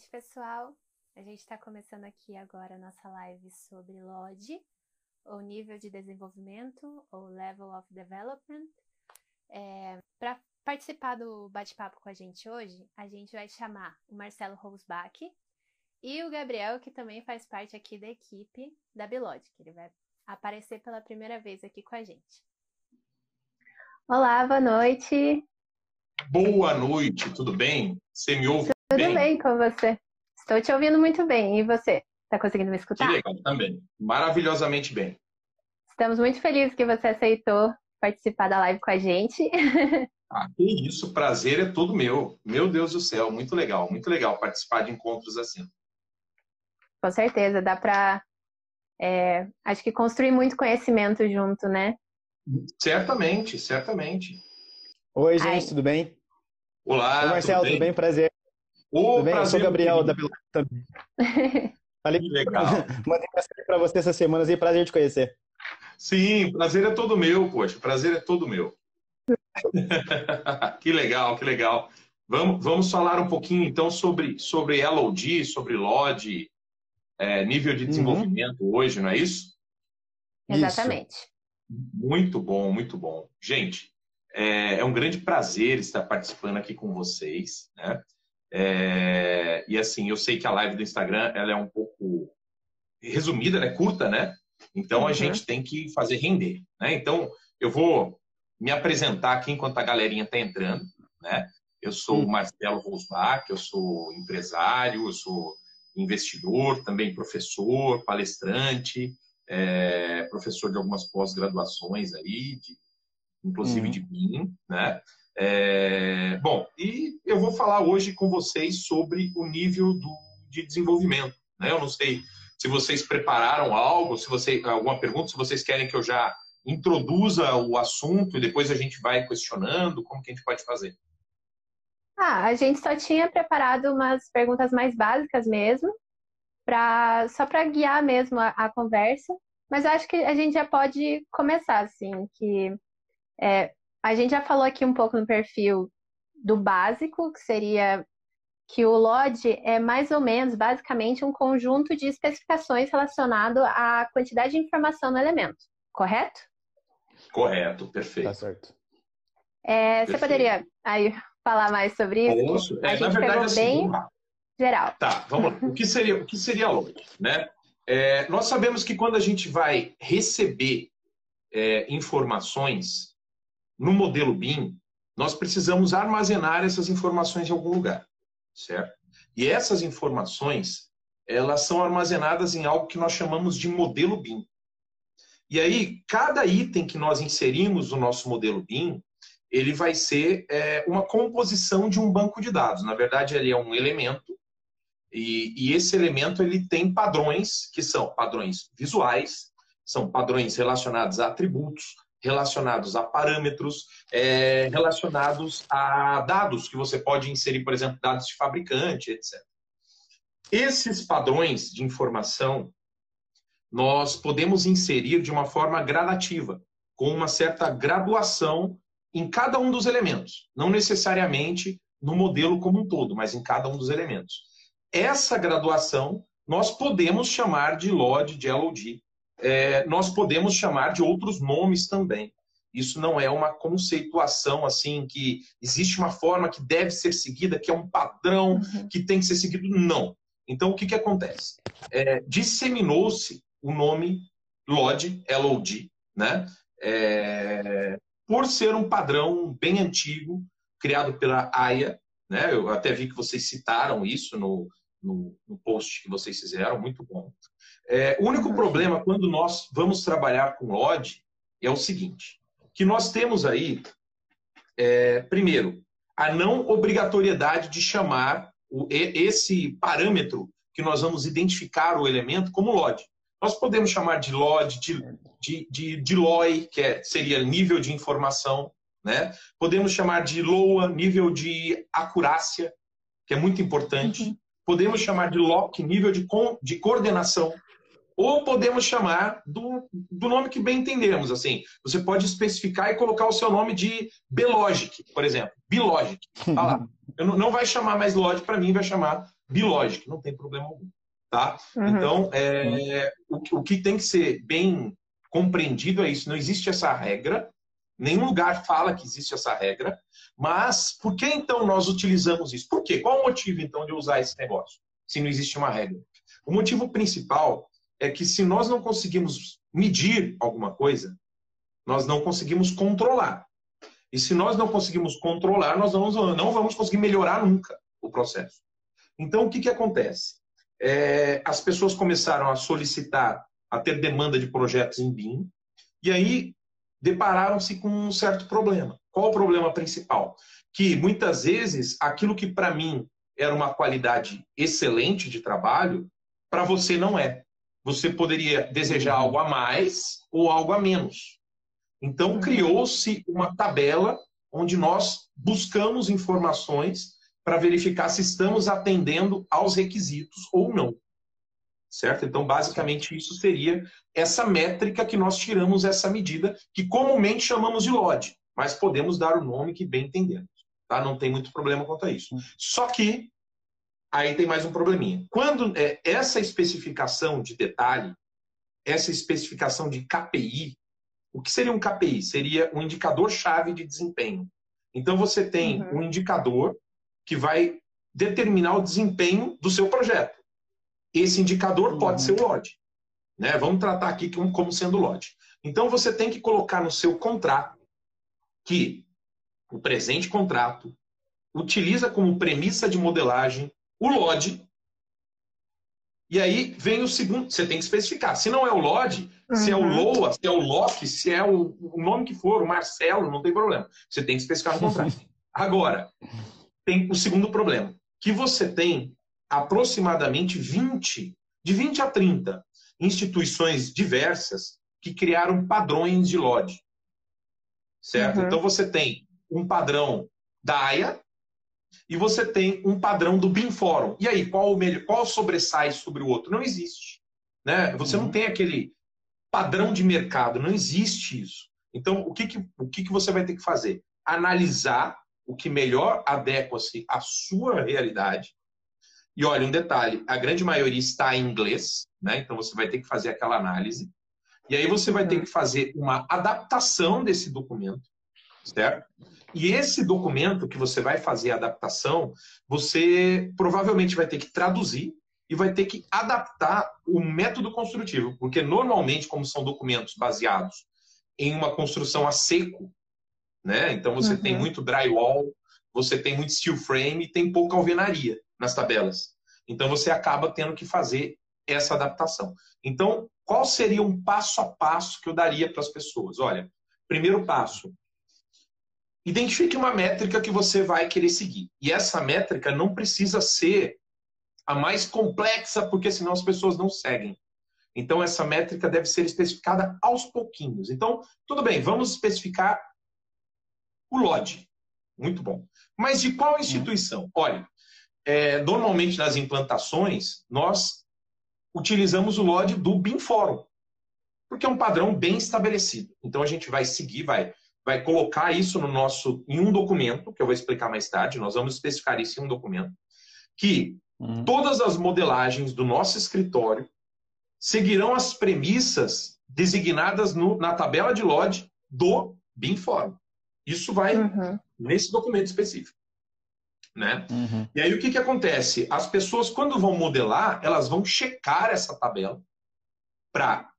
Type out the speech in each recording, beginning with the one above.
noite, pessoal. A gente está começando aqui agora a nossa live sobre LOD, ou nível de desenvolvimento, ou level of development. É, Para participar do bate-papo com a gente hoje, a gente vai chamar o Marcelo Rosbach e o Gabriel, que também faz parte aqui da equipe da Bilod, que ele vai aparecer pela primeira vez aqui com a gente. Olá, boa noite. Boa noite, tudo bem? Você me ouve tudo bem? Bem com você. Estou te ouvindo muito bem. E você? Está conseguindo me escutar? Que legal, também. Maravilhosamente bem. Estamos muito felizes que você aceitou participar da live com a gente. Ah, que isso, prazer é todo meu. Meu Deus do céu, muito legal, muito legal participar de encontros assim. Com certeza, dá para, é, acho que construir muito conhecimento junto, né? Certamente, certamente. Oi, gente, Ai. tudo bem? Olá, Oi, Marcelo, tudo bem? Tudo bem? Prazer. Ô, tudo bem? Prazer, Eu sou o Gabriel da Piloto também. Falei legal. Mandei mensagem para você essas semanas e prazer te conhecer. Sim, prazer é todo meu, poxa, prazer é todo meu. que legal, que legal. Vamos, vamos falar um pouquinho então sobre, sobre LOD, sobre LOD, é, nível de uhum. desenvolvimento uhum. hoje, não é isso? Exatamente. Isso. Muito bom, muito bom. Gente, é, é, um grande prazer estar participando aqui com vocês, né? É, e assim, eu sei que a live do Instagram ela é um pouco resumida, ela é curta, né? Então uhum. a gente tem que fazer render, né? Então eu vou me apresentar aqui enquanto a galerinha está entrando, né? Eu sou o uhum. Marcelo Rosbach, eu sou empresário, eu sou investidor, também professor, palestrante, é, professor de algumas pós-graduações aí, de, inclusive uhum. de BIM, né? É, bom, e eu vou falar hoje com vocês sobre o nível do, de desenvolvimento. Né? Eu não sei se vocês prepararam algo, se você alguma pergunta, se vocês querem que eu já introduza o assunto e depois a gente vai questionando, como que a gente pode fazer? Ah, a gente só tinha preparado umas perguntas mais básicas mesmo, pra, só para guiar mesmo a, a, conversa. Mas acho que a gente já pode começar, assim, que é, a gente já falou aqui um pouco no perfil do básico, que seria que o LOD é mais ou menos, basicamente, um conjunto de especificações relacionado à quantidade de informação no elemento, correto? Correto, perfeito. Tá certo. É, você poderia aí falar mais sobre isso? Posso? É, a gente na verdade, pegou assim, bem geral. Tá, vamos lá. O que seria, o que seria LOD, né? É, nós sabemos que quando a gente vai receber é, informações no modelo BIM, nós precisamos armazenar essas informações em algum lugar, certo? E essas informações, elas são armazenadas em algo que nós chamamos de modelo BIM. E aí, cada item que nós inserimos no nosso modelo BIM, ele vai ser é, uma composição de um banco de dados. Na verdade, ele é um elemento, e, e esse elemento ele tem padrões, que são padrões visuais, são padrões relacionados a atributos, relacionados a parâmetros, é, relacionados a dados que você pode inserir, por exemplo, dados de fabricante, etc. Esses padrões de informação nós podemos inserir de uma forma gradativa, com uma certa graduação em cada um dos elementos, não necessariamente no modelo como um todo, mas em cada um dos elementos. Essa graduação nós podemos chamar de LOD, de LOD, é, nós podemos chamar de outros nomes também. Isso não é uma conceituação assim que existe uma forma que deve ser seguida, que é um padrão uhum. que tem que ser seguido. Não. Então, o que, que acontece? É, Disseminou-se o nome LOD, LOD, né? É, por ser um padrão bem antigo, criado pela AIA, né? Eu até vi que vocês citaram isso no, no, no post que vocês fizeram, muito bom. É, o único problema quando nós vamos trabalhar com LOD é o seguinte, que nós temos aí, é, primeiro, a não obrigatoriedade de chamar o, esse parâmetro que nós vamos identificar o elemento como LOD. Nós podemos chamar de LOD, de, de, de, de LOI, que é, seria nível de informação, né? Podemos chamar de LOA, nível de acurácia, que é muito importante. Uhum. Podemos chamar de LOC, nível de, de coordenação ou podemos chamar do, do nome que bem entendemos. Assim, você pode especificar e colocar o seu nome de Belogic, por exemplo. Bilogic. Tá lá. Eu não, não vai chamar mais Logic para mim, vai chamar Bilogic, não tem problema algum. Tá? Uhum. Então, é, o, o que tem que ser bem compreendido é isso. Não existe essa regra, nenhum lugar fala que existe essa regra, mas por que então nós utilizamos isso? Por quê? Qual o motivo então de usar esse negócio, se não existe uma regra? O motivo principal é que se nós não conseguimos medir alguma coisa, nós não conseguimos controlar. E se nós não conseguimos controlar, nós não, não vamos conseguir melhorar nunca o processo. Então, o que, que acontece? É, as pessoas começaram a solicitar, a ter demanda de projetos em BIM, e aí depararam-se com um certo problema. Qual o problema principal? Que muitas vezes aquilo que para mim era uma qualidade excelente de trabalho, para você não é. Você poderia desejar algo a mais ou algo a menos. Então, uhum. criou-se uma tabela onde nós buscamos informações para verificar se estamos atendendo aos requisitos ou não. Certo? Então, basicamente, isso seria essa métrica que nós tiramos essa medida, que comumente chamamos de LOD, mas podemos dar o nome que bem entendemos. Tá? Não tem muito problema quanto a isso. Uhum. Só que aí tem mais um probleminha. Quando é, essa especificação de detalhe, essa especificação de KPI, o que seria um KPI? Seria um indicador-chave de desempenho. Então, você tem uhum. um indicador que vai determinar o desempenho do seu projeto. Esse indicador uhum. pode ser o LOD. Né? Vamos tratar aqui como sendo LOD. Então, você tem que colocar no seu contrato que o presente contrato utiliza como premissa de modelagem o LOD e aí vem o segundo, você tem que especificar. Se não é o Lodge, uhum. se é o uhum. Loa, se é o Loki, se é o, o, nome que for, o Marcelo, não tem problema. Você tem que especificar no contrato. Agora, tem o segundo problema, que você tem aproximadamente 20, de 20 a 30 instituições diversas que criaram padrões de Lodge. Certo? Uhum. Então você tem um padrão da AIA, e você tem um padrão do BIM Forum. E aí, qual, o melhor, qual sobressai sobre o outro? Não existe. Né? Você uhum. não tem aquele padrão de mercado, não existe isso. Então, o que, que, o que, que você vai ter que fazer? Analisar o que melhor adequa-se à sua realidade. E olha, um detalhe: a grande maioria está em inglês, né? então você vai ter que fazer aquela análise. E aí você vai ter uhum. que fazer uma adaptação desse documento, certo? E esse documento que você vai fazer a adaptação, você provavelmente vai ter que traduzir e vai ter que adaptar o método construtivo, porque normalmente, como são documentos baseados em uma construção a seco, né? Então você uhum. tem muito drywall, você tem muito steel frame e tem pouca alvenaria nas tabelas. Então você acaba tendo que fazer essa adaptação. Então, qual seria um passo a passo que eu daria para as pessoas? Olha, primeiro passo, Identifique uma métrica que você vai querer seguir. E essa métrica não precisa ser a mais complexa, porque senão as pessoas não seguem. Então, essa métrica deve ser especificada aos pouquinhos. Então, tudo bem, vamos especificar o LOD. Muito bom. Mas de qual instituição? Olha, é, normalmente nas implantações, nós utilizamos o LOD do BIM Forum, porque é um padrão bem estabelecido. Então, a gente vai seguir, vai vai colocar isso no nosso em um documento, que eu vou explicar mais tarde, nós vamos especificar isso em um documento, que uhum. todas as modelagens do nosso escritório seguirão as premissas designadas no, na tabela de LOD do BIMFORM. Isso vai uhum. nesse documento específico. Né? Uhum. E aí o que, que acontece? As pessoas, quando vão modelar, elas vão checar essa tabela para,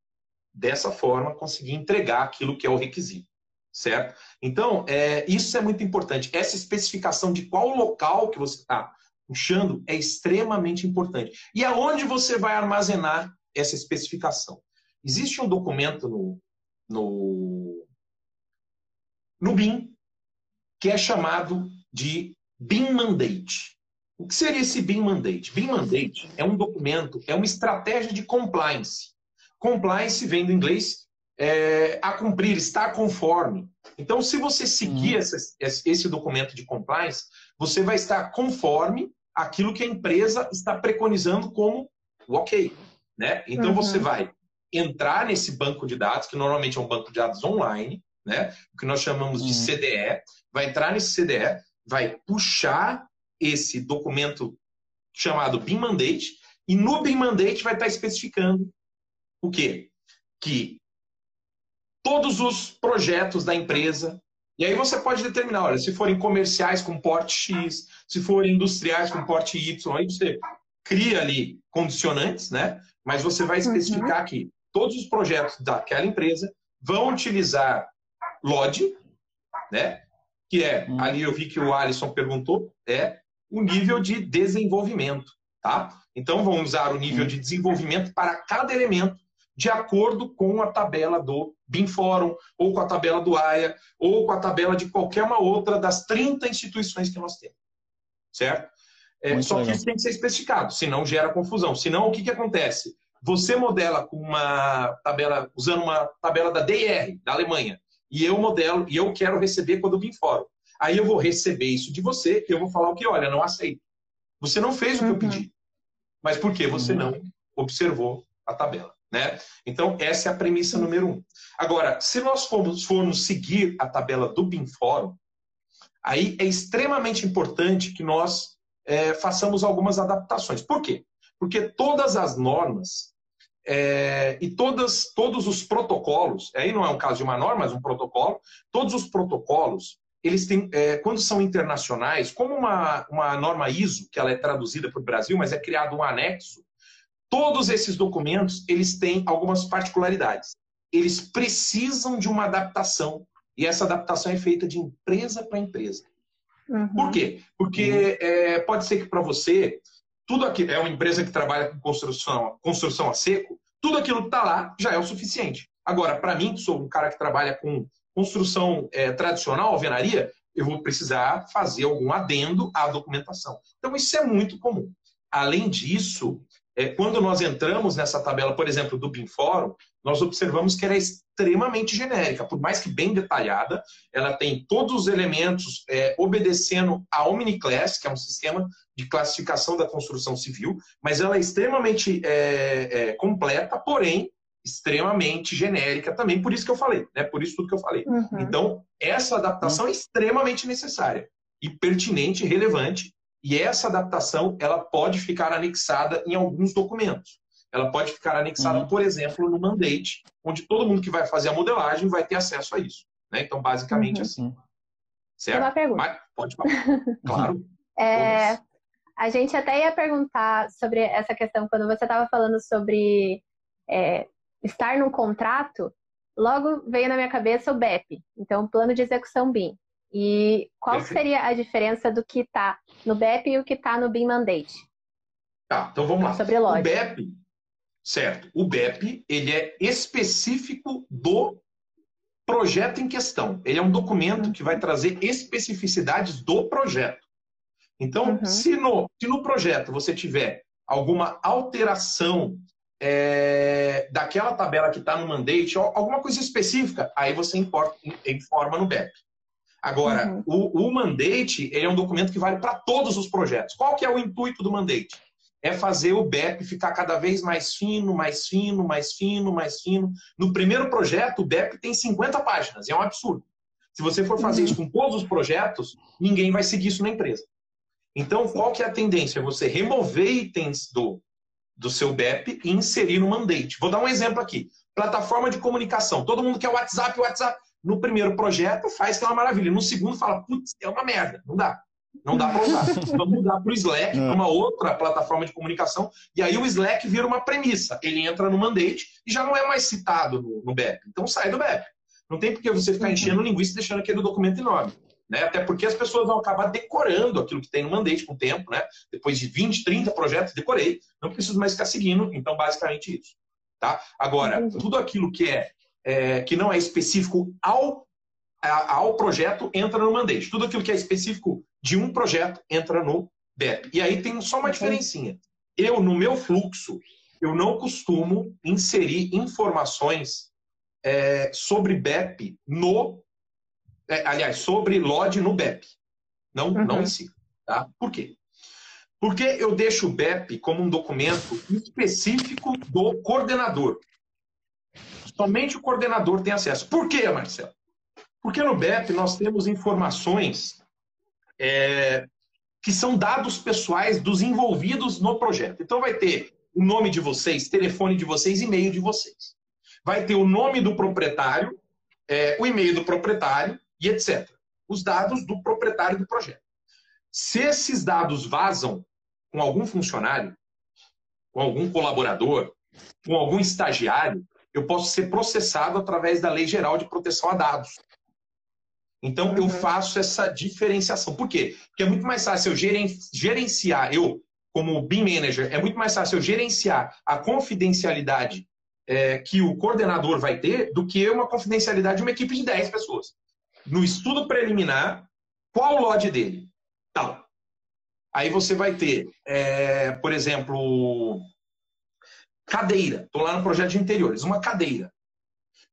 dessa forma, conseguir entregar aquilo que é o requisito certo? Então, é, isso é muito importante. Essa especificação de qual local que você está puxando é extremamente importante. E aonde você vai armazenar essa especificação? Existe um documento no, no, no BIM que é chamado de BIM Mandate. O que seria esse BIM Mandate? BIM Mandate é um documento, é uma estratégia de compliance. Compliance vem do inglês é, a cumprir, estar conforme. Então, se você seguir uhum. esse, esse documento de compliance, você vai estar conforme aquilo que a empresa está preconizando como o ok. Né? Então, uhum. você vai entrar nesse banco de dados, que normalmente é um banco de dados online, né? o que nós chamamos de uhum. CDE, vai entrar nesse CDE, vai puxar esse documento chamado BIM Mandate, e no BIM Mandate vai estar especificando o quê? Que todos os projetos da empresa, e aí você pode determinar, olha, se forem comerciais com porte X, se forem industriais com porte Y, aí você cria ali condicionantes, né? Mas você vai especificar uhum. que todos os projetos daquela empresa vão utilizar LOD, né? Que é, uhum. ali eu vi que o Alisson perguntou, é o nível de desenvolvimento, tá? Então vamos usar o nível de desenvolvimento para cada elemento de acordo com a tabela do BIM Forum, ou com a tabela do AIA, ou com a tabela de qualquer uma outra das 30 instituições que nós temos. Certo? É, só legal. que isso tem que ser especificado, senão gera confusão. Senão, o que, que acontece? Você modela com uma tabela, usando uma tabela da DIR, da Alemanha, e eu modelo, e eu quero receber quando vim fora. Aí eu vou receber isso de você, e eu vou falar o que, olha, não aceito. Você não fez o que eu uhum. pedi. Mas por que você uhum. não observou a tabela? Né? Então, essa é a premissa número um. Agora, se nós formos, formos seguir a tabela do BIM Fórum, aí é extremamente importante que nós é, façamos algumas adaptações. Por quê? Porque todas as normas é, e todas, todos os protocolos, aí não é um caso de uma norma, mas um protocolo, todos os protocolos, eles têm, é, quando são internacionais, como uma, uma norma ISO, que ela é traduzida para o Brasil, mas é criado um anexo, todos esses documentos, eles têm algumas particularidades. Eles precisam de uma adaptação, e essa adaptação é feita de empresa para empresa. Uhum. Por quê? Porque é, pode ser que para você, tudo aquilo é uma empresa que trabalha com construção, construção a seco, tudo aquilo que está lá já é o suficiente. Agora, para mim, que sou um cara que trabalha com construção é, tradicional, alvenaria, eu vou precisar fazer algum adendo à documentação. Então, isso é muito comum. Além disso, é, quando nós entramos nessa tabela, por exemplo, do BIM Fórum, nós observamos que ela é extremamente genérica, por mais que bem detalhada, ela tem todos os elementos é, obedecendo a Omniclass, que é um sistema de classificação da construção civil, mas ela é extremamente é, é, completa, porém extremamente genérica também, por isso que eu falei, né? Por isso tudo que eu falei. Uhum. Então, essa adaptação é extremamente necessária e pertinente e relevante e essa adaptação ela pode ficar anexada em alguns documentos. Ela pode ficar anexada, uhum. por exemplo, no mandate, onde todo mundo que vai fazer a modelagem vai ter acesso a isso. Né? Então, basicamente uhum. assim. Certo? Tem uma pergunta. Mas, pode falar. claro. É, a gente até ia perguntar sobre essa questão, quando você estava falando sobre é, estar num contrato, logo veio na minha cabeça o BEP, então Plano de Execução BIM. E qual Perfeito. seria a diferença do que está no BEP e o que está no BIM Mandate? Tá, então vamos lá. Sobre. O BEP, certo. O BEP, ele é específico do projeto em questão. Ele é um documento uhum. que vai trazer especificidades do projeto. Então, uhum. se, no, se no projeto você tiver alguma alteração é, daquela tabela que está no mandate, alguma coisa específica, aí você importa, informa no BEP. Agora, uhum. o, o mandate é um documento que vale para todos os projetos. Qual que é o intuito do mandate? É fazer o BEP ficar cada vez mais fino, mais fino, mais fino, mais fino. No primeiro projeto, o BEP tem 50 páginas, é um absurdo. Se você for fazer uhum. isso com todos os projetos, ninguém vai seguir isso na empresa. Então, qual que é a tendência? Você remover itens do, do seu BEP e inserir no mandate. Vou dar um exemplo aqui. Plataforma de comunicação. Todo mundo quer WhatsApp, WhatsApp. No primeiro projeto, faz que é uma maravilha. No segundo, fala, putz, é uma merda. Não dá. Não dá para usar. Vamos mudar para o Slack, para uma outra plataforma de comunicação. E aí o Slack vira uma premissa. Ele entra no mandate e já não é mais citado no, no BEP. Então sai do BEP. Não tem por que você ficar enchendo linguiça e deixando aquele documento enorme. Né? Até porque as pessoas vão acabar decorando aquilo que tem no mandate com o tempo. Né? Depois de 20, 30 projetos, decorei. Não preciso mais ficar seguindo. Então, basicamente isso. Tá? Agora, tudo aquilo que é é, que não é específico ao, ao projeto entra no mandate. Tudo aquilo que é específico de um projeto entra no BEP. E aí tem só uma diferencinha. Eu, no meu fluxo, eu não costumo inserir informações é, sobre BEP no. É, aliás, sobre LOD no BEP. Não, uhum. não insiro. Tá? Por quê? Porque eu deixo o BEP como um documento específico do coordenador. Somente o coordenador tem acesso. Por quê, Marcelo? Porque no BEP nós temos informações é, que são dados pessoais dos envolvidos no projeto. Então vai ter o nome de vocês, telefone de vocês, e-mail de vocês. Vai ter o nome do proprietário, é, o e-mail do proprietário e etc. Os dados do proprietário do projeto. Se esses dados vazam com algum funcionário, com algum colaborador, com algum estagiário, eu posso ser processado através da Lei Geral de Proteção a Dados. Então, eu uhum. faço essa diferenciação. Por quê? Porque é muito mais fácil eu gerenciar, eu, como BIM Manager, é muito mais fácil eu gerenciar a confidencialidade é, que o coordenador vai ter do que uma confidencialidade de uma equipe de 10 pessoas. No estudo preliminar, qual o LOD dele? Tal. Aí você vai ter, é, por exemplo, cadeira. Estou lá no projeto de interiores, uma cadeira.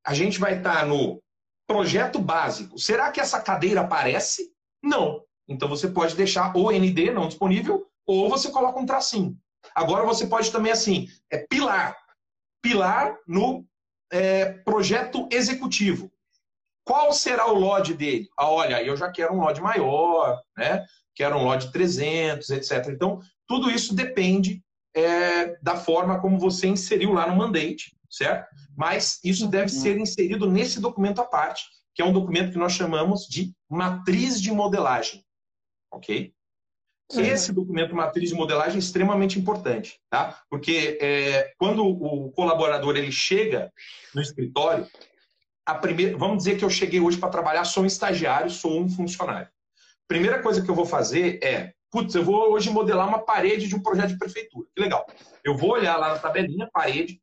A gente vai estar tá no projeto básico. Será que essa cadeira aparece? Não. Então você pode deixar o ND não disponível ou você coloca um tracinho. Agora você pode também assim, é pilar. Pilar no é, projeto executivo. Qual será o LOD dele? Ah, olha, eu já quero um LOD maior, né? Quero um LOD 300, etc. Então, tudo isso depende é, da forma como você inseriu lá no mandate, certo? Mas isso deve uhum. ser inserido nesse documento à parte, que é um documento que nós chamamos de matriz de modelagem, ok? Uhum. Esse documento matriz de modelagem é extremamente importante, tá? Porque é, quando o colaborador ele chega no escritório, a primeira, vamos dizer que eu cheguei hoje para trabalhar, sou um estagiário, sou um funcionário. Primeira coisa que eu vou fazer é putz, eu vou hoje modelar uma parede de um projeto de prefeitura. Que legal. Eu vou olhar lá na tabelinha, parede,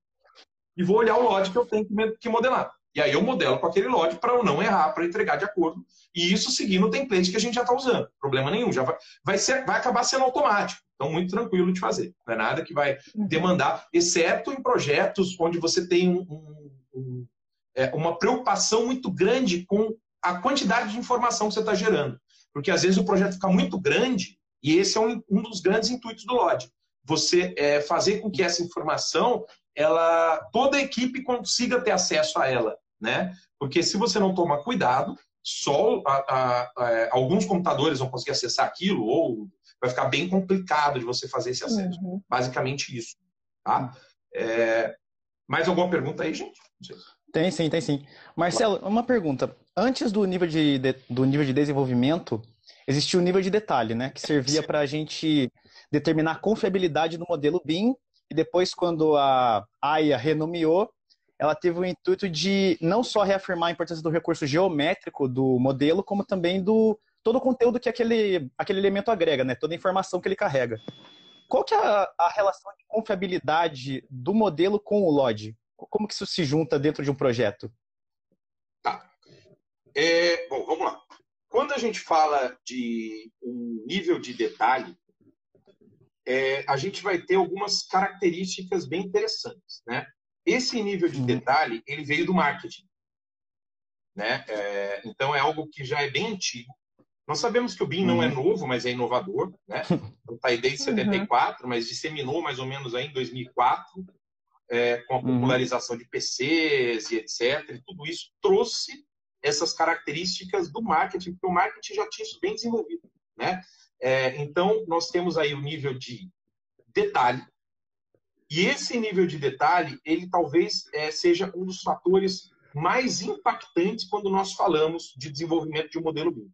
e vou olhar o lote que eu tenho que modelar. E aí eu modelo com aquele lote para eu não errar, para entregar de acordo. E isso seguindo o template que a gente já está usando. Problema nenhum. Já vai, vai, ser, vai acabar sendo automático. Então, muito tranquilo de fazer. Não é nada que vai uhum. demandar, exceto em projetos onde você tem um, um, um, é, uma preocupação muito grande com a quantidade de informação que você está gerando. Porque às vezes o projeto fica muito grande e esse é um, um dos grandes intuitos do LOD. Você é, fazer com que essa informação, ela, toda a equipe consiga ter acesso a ela, né? Porque se você não tomar cuidado, só a, a, a, alguns computadores vão conseguir acessar aquilo ou vai ficar bem complicado de você fazer esse acesso. Uhum. Basicamente isso, tá? É, mais alguma pergunta aí, gente? Tem sim, tem sim. Marcelo, uma pergunta. Antes do nível de, de do nível de desenvolvimento, existia um nível de detalhe, né? Que servia para a gente determinar a confiabilidade do modelo BIM. E depois, quando a AIA renomeou, ela teve o intuito de não só reafirmar a importância do recurso geométrico do modelo, como também do todo o conteúdo que aquele, aquele elemento agrega, né? Toda a informação que ele carrega. Qual que é a, a relação de confiabilidade do modelo com o LOD? Como que isso se junta dentro de um projeto? Tá. É, bom, vamos lá. Quando a gente fala de um nível de detalhe, é, a gente vai ter algumas características bem interessantes, né? Esse nível de uhum. detalhe, ele veio do marketing, né? É, então é algo que já é bem antigo. Nós sabemos que o BIM não é uhum. novo, mas é inovador, né? Está aí desde 74, uhum. mas disseminou mais ou menos aí em 2004, é, com a popularização de PCs e etc. E tudo isso trouxe essas características do marketing, porque o marketing já tinha isso bem desenvolvido. Né? É, então, nós temos aí o nível de detalhe, e esse nível de detalhe, ele talvez é, seja um dos fatores mais impactantes quando nós falamos de desenvolvimento de um modelo BIM.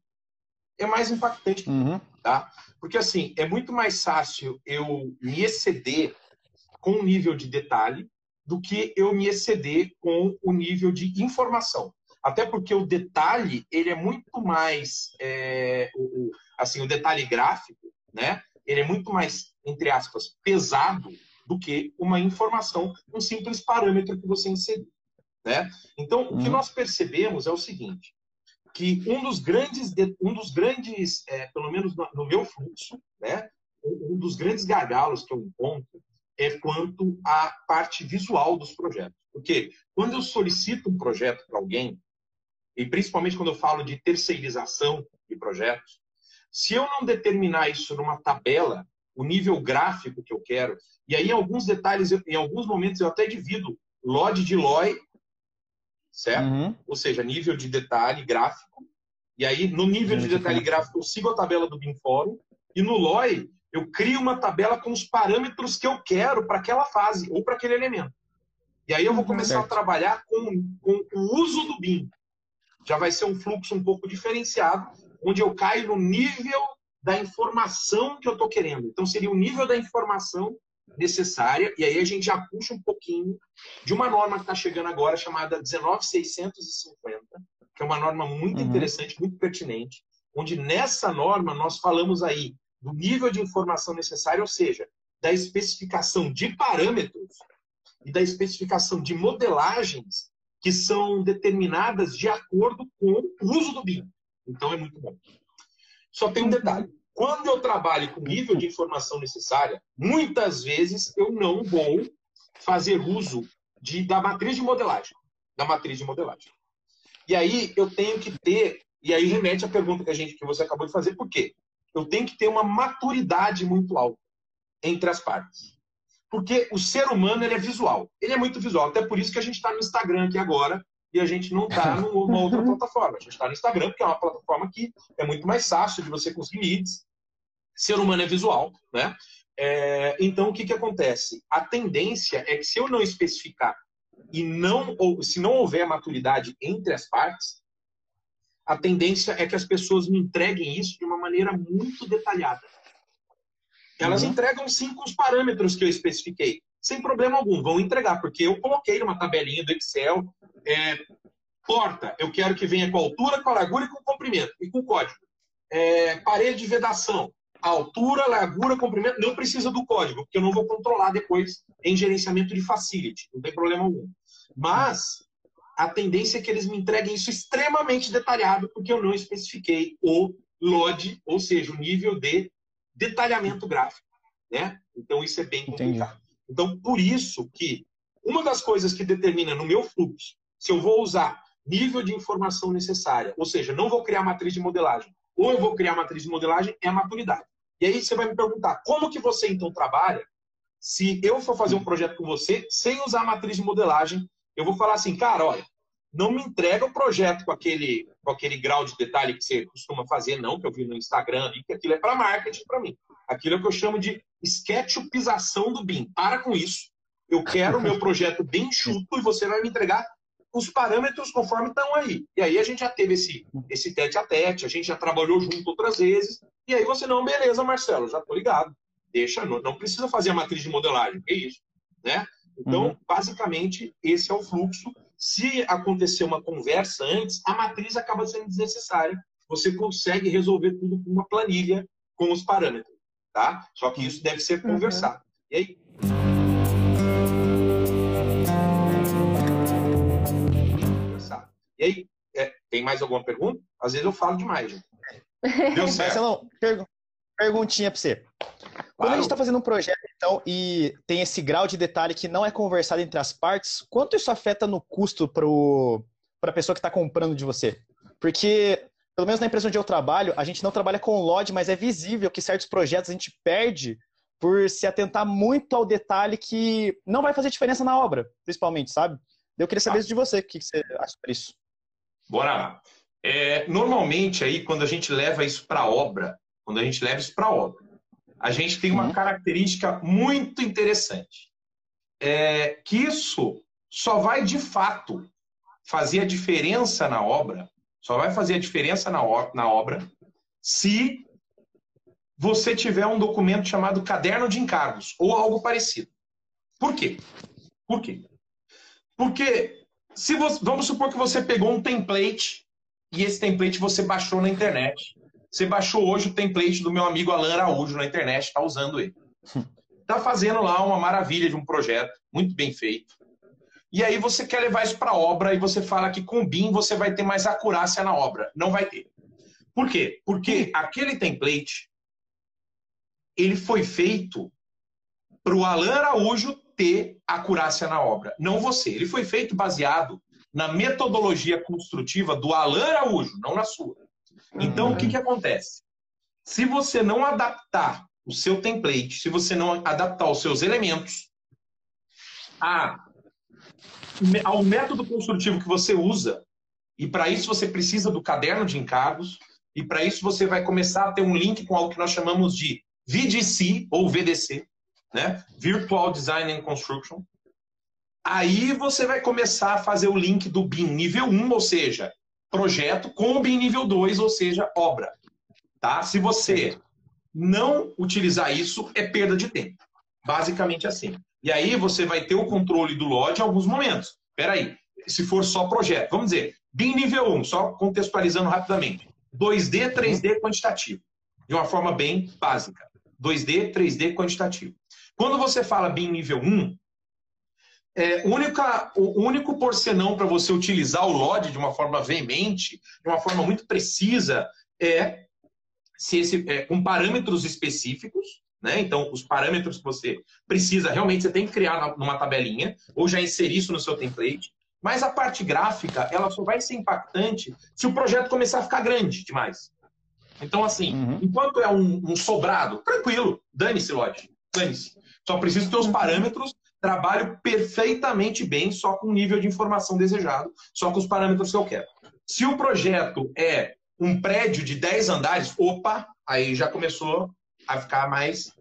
É mais impactante, uhum. tá? Porque assim, é muito mais fácil eu me exceder com o nível de detalhe do que eu me exceder com o nível de informação. Até porque o detalhe, ele é muito mais, é, o, assim, o detalhe gráfico, né? Ele é muito mais, entre aspas, pesado do que uma informação, um simples parâmetro que você inseriu, né? Então, o que uhum. nós percebemos é o seguinte, que um dos grandes, um dos grandes, é, pelo menos no meu fluxo, né? Um dos grandes gargalos que eu encontro é quanto à parte visual dos projetos. Porque quando eu solicito um projeto para alguém, e principalmente quando eu falo de terceirização de projetos, se eu não determinar isso numa tabela, o nível gráfico que eu quero, e aí em alguns detalhes, em alguns momentos eu até divido LOD de LOI, certo? Uhum. Ou seja, nível de detalhe gráfico. E aí, no nível de detalhe gráfico, eu sigo a tabela do BIM Fórum, E no LOI, eu crio uma tabela com os parâmetros que eu quero para aquela fase ou para aquele elemento. E aí eu vou uhum. começar certo. a trabalhar com, com o uso do BIM. Já vai ser um fluxo um pouco diferenciado, onde eu caio no nível da informação que eu estou querendo. Então, seria o nível da informação necessária, e aí a gente já puxa um pouquinho de uma norma que está chegando agora, chamada 19650, que é uma norma muito uhum. interessante, muito pertinente, onde nessa norma nós falamos aí do nível de informação necessária, ou seja, da especificação de parâmetros e da especificação de modelagens que são determinadas de acordo com o uso do BIM. Então é muito bom. Só tem um detalhe. Quando eu trabalho com nível de informação necessária, muitas vezes eu não vou fazer uso de, da matriz de modelagem. Da matriz de modelagem. E aí eu tenho que ter, e aí remete à pergunta que a gente que você acabou de fazer, por quê? Eu tenho que ter uma maturidade muito alta entre as partes. Porque o ser humano ele é visual. Ele é muito visual. Até por isso que a gente está no Instagram aqui agora e a gente não está numa outra plataforma. A gente está no Instagram, porque é uma plataforma que é muito mais fácil de você conseguir leads. Ser humano é visual, né? É, então, o que, que acontece? A tendência é que se eu não especificar e não, ou se não houver maturidade entre as partes, a tendência é que as pessoas me entreguem isso de uma maneira muito detalhada. Elas uhum. entregam sim com os parâmetros que eu especifiquei, sem problema algum, vão entregar, porque eu coloquei numa tabelinha do Excel, é, porta, eu quero que venha com altura, com a largura e com comprimento, e com código. É, parede de vedação, altura, largura, comprimento, não precisa do código, porque eu não vou controlar depois em gerenciamento de facility, não tem problema algum. Mas a tendência é que eles me entreguem isso extremamente detalhado, porque eu não especifiquei o LOD, ou seja, o nível de detalhamento gráfico. Né? Então, isso é bem complicado. Entendi. Então, por isso que uma das coisas que determina no meu fluxo se eu vou usar nível de informação necessária, ou seja, não vou criar matriz de modelagem, ou eu vou criar matriz de modelagem, é a maturidade. E aí você vai me perguntar, como que você então trabalha se eu for fazer um projeto com você sem usar matriz de modelagem? Eu vou falar assim, cara, olha, não me entrega o projeto com aquele, com aquele grau de detalhe que você costuma fazer, não, que eu vi no Instagram que aquilo é para marketing para mim. Aquilo é o que eu chamo de sketchupização do BIM. Para com isso. Eu quero o meu projeto bem enxuto e você vai me entregar os parâmetros conforme estão aí. E aí a gente já teve esse, esse tete a tete, a gente já trabalhou junto outras vezes. E aí você, não, beleza, Marcelo, já tô ligado. Deixa, não, não precisa fazer a matriz de modelagem, é isso. Né? Então, uhum. basicamente, esse é o fluxo se acontecer uma conversa antes, a matriz acaba sendo desnecessária. Você consegue resolver tudo com uma planilha com os parâmetros, tá? Só que isso deve ser uhum. conversado. Uhum. E aí? E aí, é, tem mais alguma pergunta? Às vezes eu falo demais, gente. Deu certo. Marcelão, perguntinha para você. Quando a gente está fazendo um projeto, então, e tem esse grau de detalhe que não é conversado entre as partes, quanto isso afeta no custo para a pessoa que está comprando de você? Porque, pelo menos na empresa onde eu trabalho, a gente não trabalha com LOD, mas é visível que certos projetos a gente perde por se atentar muito ao detalhe que não vai fazer diferença na obra, principalmente, sabe? Eu queria saber ah. isso de você, o que você acha sobre isso? Bora. É, normalmente, aí, quando a gente leva isso para a obra, quando a gente leva isso para a obra, a gente tem uma uhum. característica muito interessante. É que isso só vai de fato fazer a diferença na obra, só vai fazer a diferença na, na obra se você tiver um documento chamado caderno de encargos ou algo parecido. Por quê? Por quê? Porque se você, vamos supor que você pegou um template e esse template você baixou na internet você baixou hoje o template do meu amigo Alan Araújo na internet, está usando ele. Está fazendo lá uma maravilha de um projeto, muito bem feito. E aí você quer levar isso para a obra e você fala que com BIM você vai ter mais acurácia na obra. Não vai ter. Por quê? Porque aquele template ele foi feito para o Alan Araújo ter acurácia na obra, não você. Ele foi feito baseado na metodologia construtiva do Alan Araújo, não na sua. Então, uhum. o que, que acontece? Se você não adaptar o seu template, se você não adaptar os seus elementos a, ao método construtivo que você usa, e para isso você precisa do caderno de encargos, e para isso você vai começar a ter um link com algo que nós chamamos de VDC ou VDC, né? Virtual Design and Construction. Aí você vai começar a fazer o link do BIM nível 1, ou seja, projeto, com o BIM nível 2, ou seja, obra. Tá? Se você não utilizar isso, é perda de tempo. Basicamente assim. E aí você vai ter o controle do LOD em alguns momentos. Espera aí, se for só projeto, vamos dizer, BIM nível 1, só contextualizando rapidamente. 2D, 3D quantitativo. De uma forma bem básica. 2D, 3D quantitativo. Quando você fala BIM nível 1, é, única, o único porcenão para você utilizar o LOD de uma forma veemente, de uma forma muito precisa, é, se esse, é com parâmetros específicos, né? Então, os parâmetros que você precisa, realmente você tem que criar numa tabelinha, ou já inserir isso no seu template. Mas a parte gráfica, ela só vai ser impactante se o projeto começar a ficar grande demais. Então, assim, uhum. enquanto é um, um, sobrado, tranquilo, dane-se, Lodge, dane-se. Só preciso ter os uhum. parâmetros, trabalho perfeitamente bem, só com o nível de informação desejado, só com os parâmetros que eu quero. Se o projeto é um prédio de 10 andares, opa, aí já começou a ficar mais.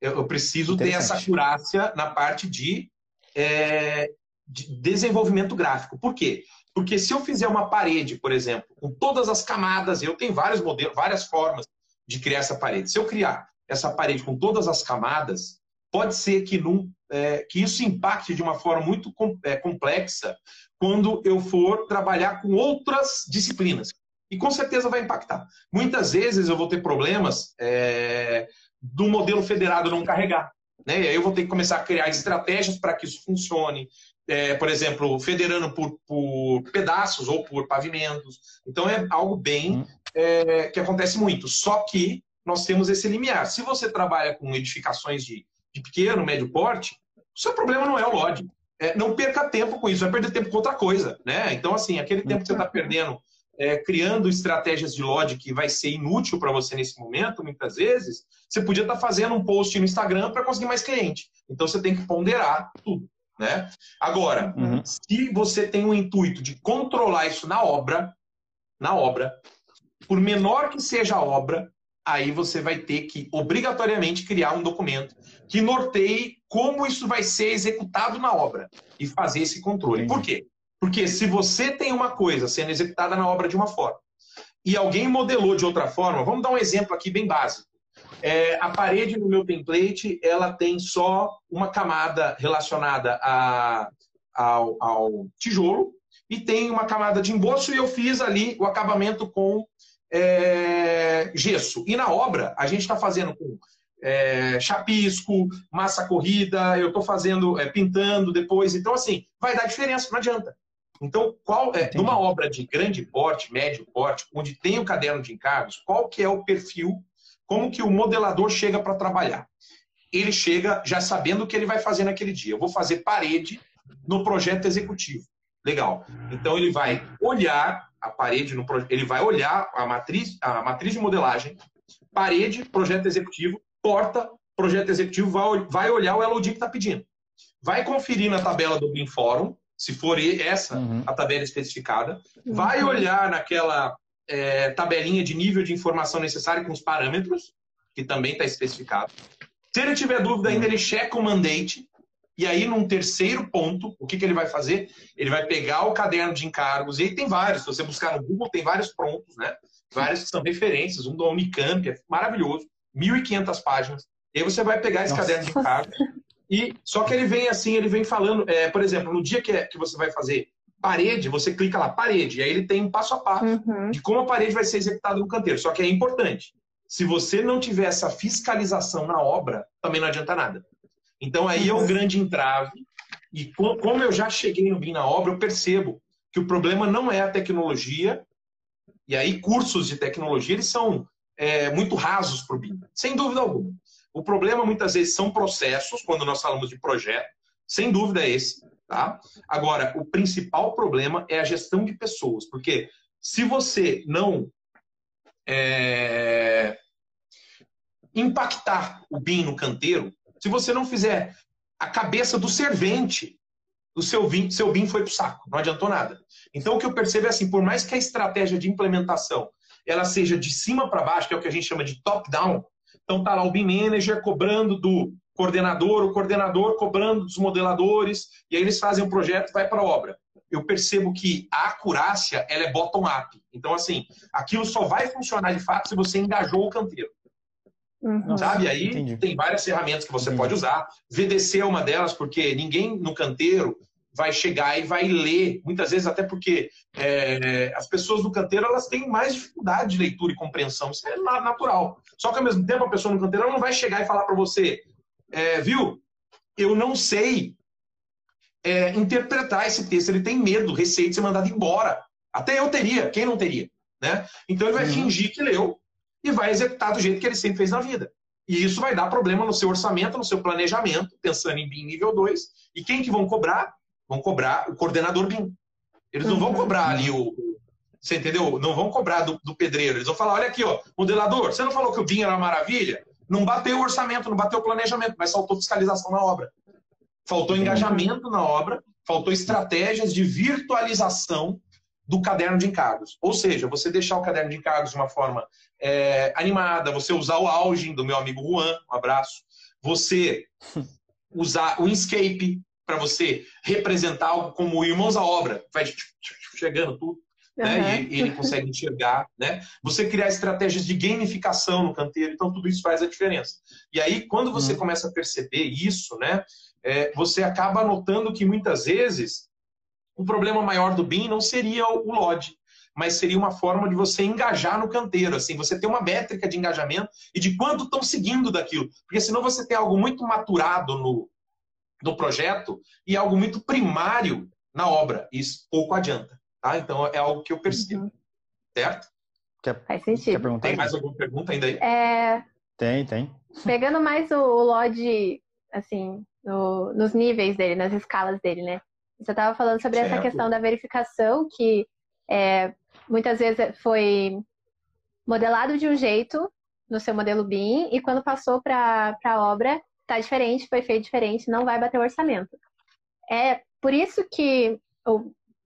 Eu, eu preciso ter essa acurácia na parte de, é, de desenvolvimento gráfico. Por quê? Porque se eu fizer uma parede, por exemplo, com todas as camadas, eu tenho vários modelos, várias formas de criar essa parede. Se eu criar essa parede com todas as camadas, pode ser que, num, é, que isso impacte de uma forma muito com, é, complexa quando eu for trabalhar com outras disciplinas. E com certeza vai impactar. Muitas vezes eu vou ter problemas é, do modelo federado não carregar. Né? E aí eu vou ter que começar a criar estratégias para que isso funcione. É, por exemplo, federando por, por, pedaços ou por pavimentos. Então é algo bem é, que acontece muito. Só que nós temos esse limiar. Se você trabalha com edificações de, de pequeno, médio porte, o seu problema não é o LOD. É, não perca tempo com isso, vai perder tempo com outra coisa. Né? Então, assim, aquele tempo que você está perdendo é, criando estratégias de LOD que vai ser inútil para você nesse momento, muitas vezes, você podia estar tá fazendo um post no Instagram para conseguir mais cliente. Então você tem que ponderar tudo. Né? Agora, uhum. se você tem o intuito de controlar isso na obra, na obra, por menor que seja a obra, aí você vai ter que obrigatoriamente criar um documento que norteie como isso vai ser executado na obra e fazer esse controle. Por quê? Porque se você tem uma coisa sendo executada na obra de uma forma e alguém modelou de outra forma, vamos dar um exemplo aqui bem básico. É, a parede no meu template ela tem só uma camada relacionada a, ao, ao, tijolo e tem uma camada de emboço e eu fiz ali o acabamento com é, gesso. E na obra a gente está fazendo com é, chapisco, massa corrida, eu estou fazendo, é, pintando depois. Então, assim, vai dar diferença, não adianta. Então, qual é, numa obra de grande porte, médio porte, onde tem o caderno de encargos, qual que é o perfil, como que o modelador chega para trabalhar? Ele chega já sabendo o que ele vai fazer naquele dia. Eu vou fazer parede no projeto executivo. Legal. Então ele vai olhar a parede no projeto, ele vai olhar a matriz, a matriz de modelagem, parede, projeto executivo, porta, projeto executivo, vai, vai olhar o LOD que está pedindo. Vai conferir na tabela do BIM Forum se for essa uhum. a tabela especificada, uhum. vai olhar naquela é, tabelinha de nível de informação necessária com os parâmetros, que também está especificado. Se ele tiver dúvida ainda, uhum. ele checa o mandate, e aí, num terceiro ponto, o que, que ele vai fazer? Ele vai pegar o caderno de encargos, e aí tem vários, se você buscar no Google, tem vários prontos, né? Vários que são referências, um do Unicamp, é maravilhoso, 1.500 páginas. E aí você vai pegar esse Nossa. caderno de encargos, e só que ele vem assim, ele vem falando, é, por exemplo, no dia que, é, que você vai fazer parede, você clica lá, parede, e aí ele tem um passo a passo uhum. de como a parede vai ser executada no canteiro. Só que é importante. Se você não tiver essa fiscalização na obra, também não adianta nada. Então aí uhum. é um grande entrave. E como eu já cheguei no BIM na obra, eu percebo que o problema não é a tecnologia, e aí cursos de tecnologia eles são é, muito rasos para o BIM, sem dúvida alguma. O problema muitas vezes são processos, quando nós falamos de projeto, sem dúvida é esse. Tá? Agora, o principal problema é a gestão de pessoas, porque se você não é, impactar o BIM no canteiro, se você não fizer a cabeça do servente, o seu BIM, seu foi para o saco, não adiantou nada. Então, o que eu percebo é assim, por mais que a estratégia de implementação ela seja de cima para baixo, que é o que a gente chama de top-down. Então tá lá o BIM Manager cobrando do coordenador, o coordenador cobrando dos modeladores, e aí eles fazem um projeto vai para a obra. Eu percebo que a acurácia ela é bottom-up. Então, assim, aquilo só vai funcionar de fato se você engajou o canteiro. Uhum. Sabe? Aí Entendi. tem várias ferramentas que você Entendi. pode usar. VDC é uma delas, porque ninguém no canteiro vai chegar e vai ler, muitas vezes até porque é, as pessoas no canteiro elas têm mais dificuldade de leitura e compreensão, isso é natural. Só que ao mesmo tempo a pessoa no canteiro não vai chegar e falar para você, é, viu? Eu não sei é, interpretar esse texto. Ele tem medo, receio de ser mandado embora. Até eu teria, quem não teria? Né? Então ele vai uhum. fingir que leu e vai executar do jeito que ele sempre fez na vida. E isso vai dar problema no seu orçamento, no seu planejamento, pensando em BIM nível 2. E quem que vão cobrar? Vão cobrar o coordenador BIM. Eles não vão uhum. cobrar ali o. Você entendeu? Não vão cobrar do, do pedreiro. Eles vão falar: olha aqui, ó, modelador, você não falou que o BIM era uma maravilha? Não bateu o orçamento, não bateu o planejamento, mas faltou fiscalização na obra. Faltou engajamento na obra, faltou estratégias de virtualização do caderno de encargos. Ou seja, você deixar o caderno de encargos de uma forma é, animada, você usar o auge do meu amigo Juan, um abraço, você usar o Inkscape para você representar algo como Irmãos à Obra, vai chegando tudo né? E ele consegue enxergar, né? Você criar estratégias de gamificação no canteiro, então tudo isso faz a diferença. E aí, quando você uhum. começa a perceber isso, né? É, você acaba notando que muitas vezes o problema maior do BIM não seria o LOD, mas seria uma forma de você engajar no canteiro, assim, você ter uma métrica de engajamento e de quanto estão seguindo daquilo. Porque senão você tem algo muito maturado no, no projeto e algo muito primário na obra. Isso pouco adianta. Tá? Então é algo que eu percebo. Uhum. Certo? Quer, Faz sentido. Quer tem mais alguma pergunta ainda aí? É... Tem, tem. Pegando mais o, o LOD, assim, no, nos níveis dele, nas escalas dele, né? Você estava falando sobre certo. essa questão da verificação, que é, muitas vezes foi modelado de um jeito no seu modelo BIM, e quando passou para a obra, está diferente, foi feito diferente, não vai bater o orçamento. É por isso que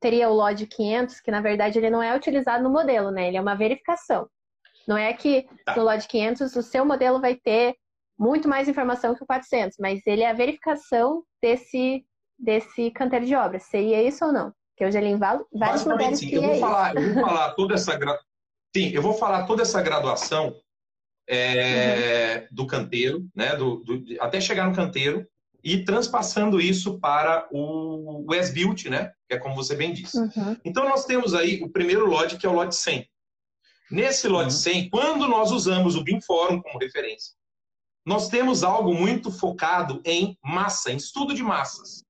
teria o LOD 500, que na verdade ele não é utilizado no modelo, né? Ele é uma verificação. Não é que tá. no LOD 500 o seu modelo vai ter muito mais informação que o 400, mas ele é a verificação desse, desse canteiro de obras. Seria isso ou não? Que hoje ele em vários lugares sim. eu vou é falar, isso. Eu vou falar toda essa gra... Sim, eu vou falar toda essa graduação é, uhum. do canteiro, né? Do, do, até chegar no canteiro, e transpassando isso para o, o S-Built, né? Que é como você bem disse. Uhum. Então, nós temos aí o primeiro lote, que é o lote 100. Nesse lote uhum. 100, quando nós usamos o BIM Forum como referência, nós temos algo muito focado em massa, em estudo de massas.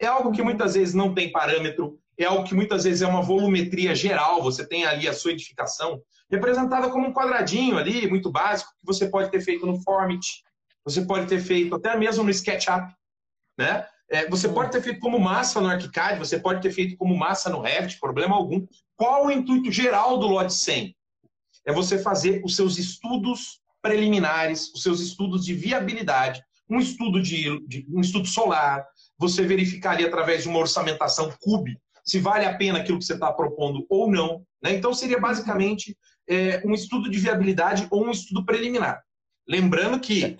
É algo que muitas vezes não tem parâmetro, é algo que muitas vezes é uma volumetria geral, você tem ali a sua edificação representada como um quadradinho ali, muito básico, que você pode ter feito no Formit, você pode ter feito até mesmo no SketchUp, né? É, você pode ter feito como massa no ArchiCAD, você pode ter feito como massa no Revit, problema algum. Qual o intuito geral do lote 100? É você fazer os seus estudos preliminares, os seus estudos de viabilidade, um estudo de, de um estudo solar, você verificaria através de uma orçamentação CUB se vale a pena aquilo que você está propondo ou não. Né? Então seria basicamente é, um estudo de viabilidade ou um estudo preliminar. Lembrando que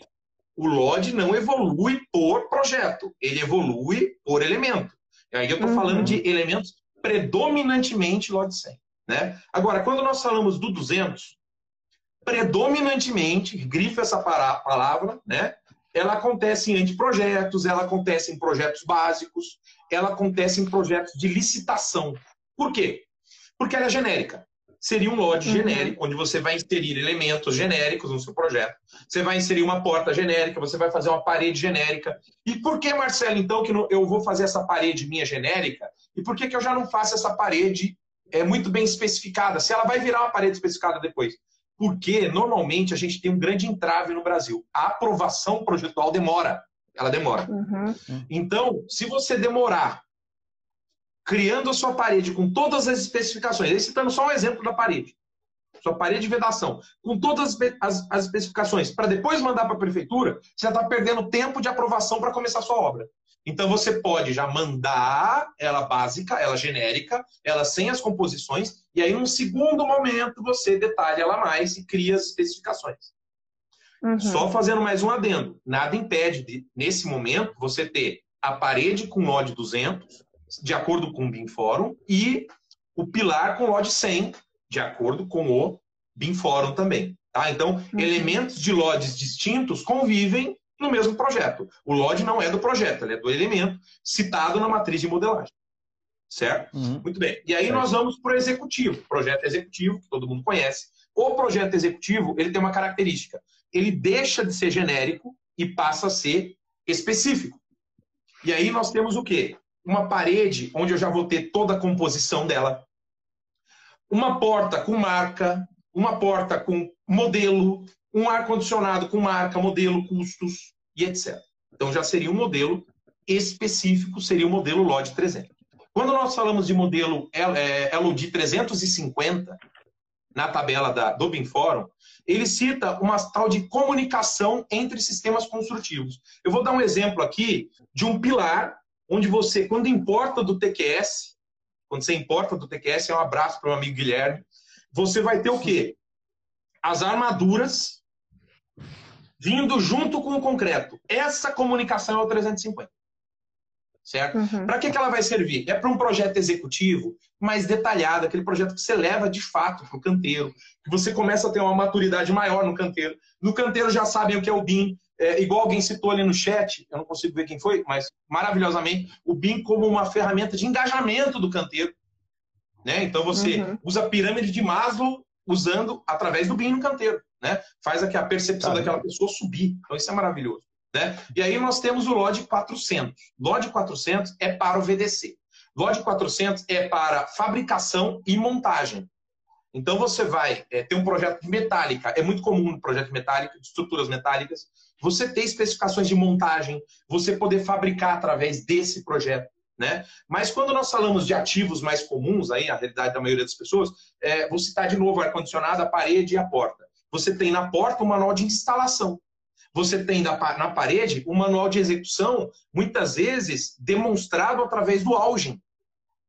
o LOD não evolui por projeto, ele evolui por elemento. E aí eu estou uhum. falando de elementos predominantemente LOD 100. Né? Agora, quando nós falamos do 200, predominantemente, grifa essa palavra, né? Ela acontece em anteprojetos, ela acontece em projetos básicos, ela acontece em projetos de licitação. Por quê? Porque ela é genérica seria um lote uhum. genérico, onde você vai inserir elementos genéricos no seu projeto. Você vai inserir uma porta genérica, você vai fazer uma parede genérica. E por que, Marcelo, então, que eu vou fazer essa parede minha genérica? E por que, que eu já não faço essa parede é, muito bem especificada? Se ela vai virar uma parede especificada depois. Porque, normalmente, a gente tem um grande entrave no Brasil. A aprovação projetual demora. Ela demora. Uhum. Então, se você demorar criando a sua parede com todas as especificações. Aí citando só um exemplo da parede. Sua parede de vedação, com todas as, as especificações, para depois mandar para a prefeitura, você já está perdendo tempo de aprovação para começar a sua obra. Então você pode já mandar ela básica, ela genérica, ela sem as composições, e aí num segundo momento você detalha ela mais e cria as especificações. Uhum. Só fazendo mais um adendo, nada impede de, nesse momento, você ter a parede com LOD 200, de acordo com o BIM Forum, e o pilar com LOD 100, de acordo com o BIM Forum também. Tá? Então, uhum. elementos de LODs distintos convivem no mesmo projeto. O LOD não é do projeto, ele é do elemento citado na matriz de modelagem. Certo? Uhum. Muito bem. E aí certo. nós vamos para o executivo. Projeto executivo, que todo mundo conhece. O projeto executivo, ele tem uma característica. Ele deixa de ser genérico e passa a ser específico. E aí nós temos o quê? Uma parede onde eu já vou ter toda a composição dela. Uma porta com marca, uma porta com modelo, um ar-condicionado com marca, modelo, custos e etc. Então já seria um modelo específico, seria o modelo LOD 300. Quando nós falamos de modelo LOD 350, na tabela da, do BIMFórum, ele cita uma tal de comunicação entre sistemas construtivos. Eu vou dar um exemplo aqui de um pilar onde você, quando importa do TQS, quando você importa do TQS, é um abraço para o amigo Guilherme, você vai ter o quê? As armaduras vindo junto com o concreto. Essa comunicação é o 350. Certo? Uhum. Para que, que ela vai servir? É para um projeto executivo mais detalhado, aquele projeto que você leva de fato para o canteiro, que você começa a ter uma maturidade maior no canteiro. No canteiro já sabem o que é o BIM, é, igual alguém citou ali no chat, eu não consigo ver quem foi, mas maravilhosamente, o BIM como uma ferramenta de engajamento do canteiro. Né? Então você uhum. usa a pirâmide de Maslow usando através do BIM no canteiro né? Faz aqui a percepção tá. daquela pessoa subir. Então isso é maravilhoso, né? E aí nós temos o LOD 400. LOD 400 é para o VDC. LOD 400 é para fabricação e montagem. Então você vai é, ter um projeto de metálica, é muito comum no projeto metálico, de estruturas metálicas, você ter especificações de montagem, você poder fabricar através desse projeto. Né? Mas quando nós falamos de ativos mais comuns, aí a realidade da maioria das pessoas, é, vou citar de novo o ar-condicionado, a parede e a porta. Você tem na porta um manual de instalação. Você tem na, parede um manual de execução, muitas vezes demonstrado através do Algin,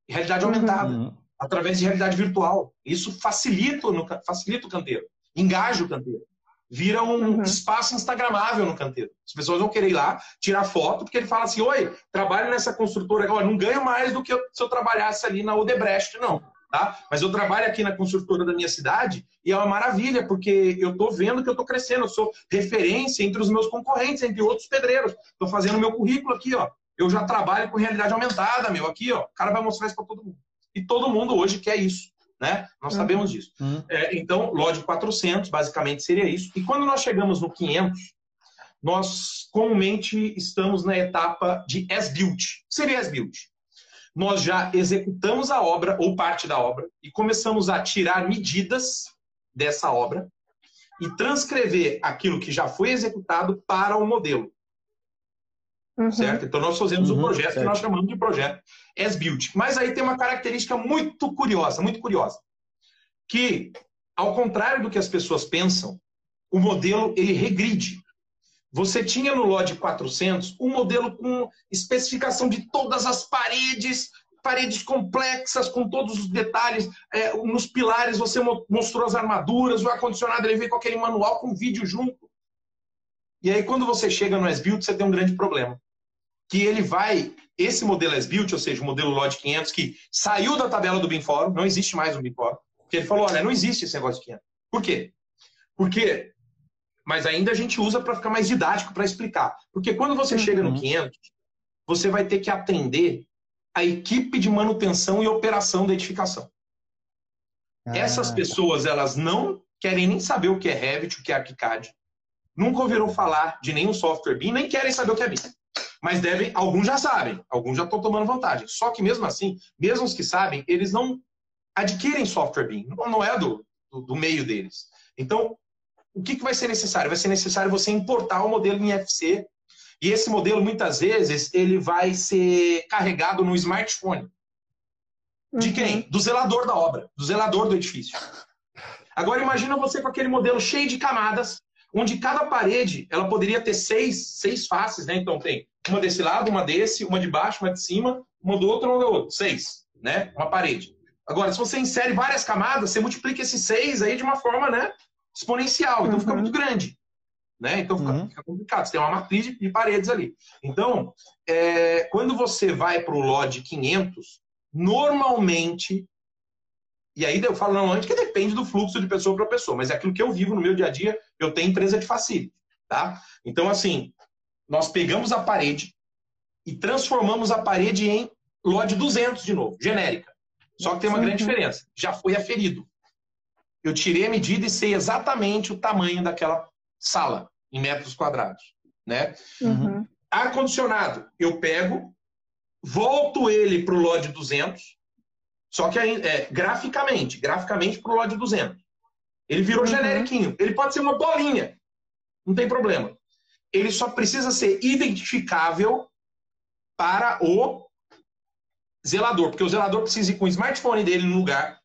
realidade uhum. aumentada, uhum. através de realidade virtual. Isso facilita, no, facilita o canteiro, engaja o canteiro. Vira um uhum. espaço instagramável no canteiro. As pessoas vão querer ir lá, tirar foto, porque ele fala assim: Oi, trabalho nessa construtora agora, não ganho mais do que se eu trabalhasse ali na Odebrecht, não tá? Mas eu trabalho aqui na construtora da minha cidade e é uma maravilha, porque eu estou vendo que eu estou crescendo, eu sou referência entre os meus concorrentes, entre outros pedreiros. Estou fazendo meu currículo aqui, ó. Eu já trabalho com realidade aumentada, meu, aqui, ó. O cara vai mostrar isso para todo mundo. E todo mundo hoje quer isso, né? Nós uhum. sabemos disso. Uhum. É, então, LOD 400, basicamente, seria isso. E quando nós chegamos no 500, nós comumente estamos na etapa de as-built. Seria as-built nós já executamos a obra ou parte da obra e começamos a tirar medidas dessa obra e transcrever aquilo que já foi executado para o modelo. Uhum. Certo? Então nós fazemos uhum, um projeto certo. que nós chamamos de projeto as-built. Mas aí tem uma característica muito curiosa, muito curiosa, que ao contrário do que as pessoas pensam, o modelo ele regride. Você tinha no LOD 400 um modelo com especificação de todas as paredes, paredes complexas, com todos os detalhes. É, nos pilares você mostrou as armaduras, o ar-condicionado ele veio com aquele manual com vídeo junto. E aí, quando você chega no S-Build, você tem um grande problema. Que ele vai, esse modelo S-Build, ou seja, o modelo LOD 500, que saiu da tabela do BIMFórum, não existe mais um BIMFórum, porque ele falou, olha, não existe esse negócio de 500. Por quê? Porque mas ainda a gente usa para ficar mais didático, para explicar. Porque quando você uhum. chega no 500, você vai ter que atender a equipe de manutenção e operação da edificação. Ah. Essas pessoas, elas não querem nem saber o que é Revit, o que é ArchiCAD. Nunca ouviram falar de nenhum software BIM, nem querem saber o que é BIM. Mas devem, alguns já sabem, alguns já estão tomando vantagem. Só que mesmo assim, mesmo os que sabem, eles não adquirem software BIM. Não, não é do, do, do meio deles. Então, o que, que vai ser necessário? Vai ser necessário você importar o modelo em FC. E esse modelo, muitas vezes, ele vai ser carregado no smartphone. De uhum. quem? Do zelador da obra, do zelador do edifício. Agora imagina você com aquele modelo cheio de camadas, onde cada parede ela poderia ter seis, seis faces, né? Então tem uma desse lado, uma desse, uma de baixo, uma de cima, uma do outro, uma do outro. Seis, né? Uma parede. Agora, se você insere várias camadas, você multiplica esses seis aí de uma forma, né? Exponencial. Então uhum. fica muito grande. Né? Então fica, uhum. fica, complicado. Você tem uma matriz de, de paredes ali. Então, é, quando você vai para o LOD 500, normalmente e aí eu falo normalmente que depende do fluxo de pessoa para pessoa, mas é aquilo que eu vivo no meu dia a dia, eu tenho empresa de facility, tá? Então, assim, nós pegamos a parede e transformamos a parede em LOD 200 de novo, genérica. Só que tem uma grande diferença, já foi aferido. Eu tirei a medida e sei exatamente o tamanho daquela sala em metros quadrados, né? Uhum. Ar-condicionado, eu pego, volto ele para o LOD 200, só que é, graficamente, graficamente para o LOD 200. Ele virou uhum. generiquinho. Ele pode ser uma bolinha. Não tem problema. Ele só precisa ser identificável para o zelador. Porque o zelador precisa ir com o smartphone dele no lugar,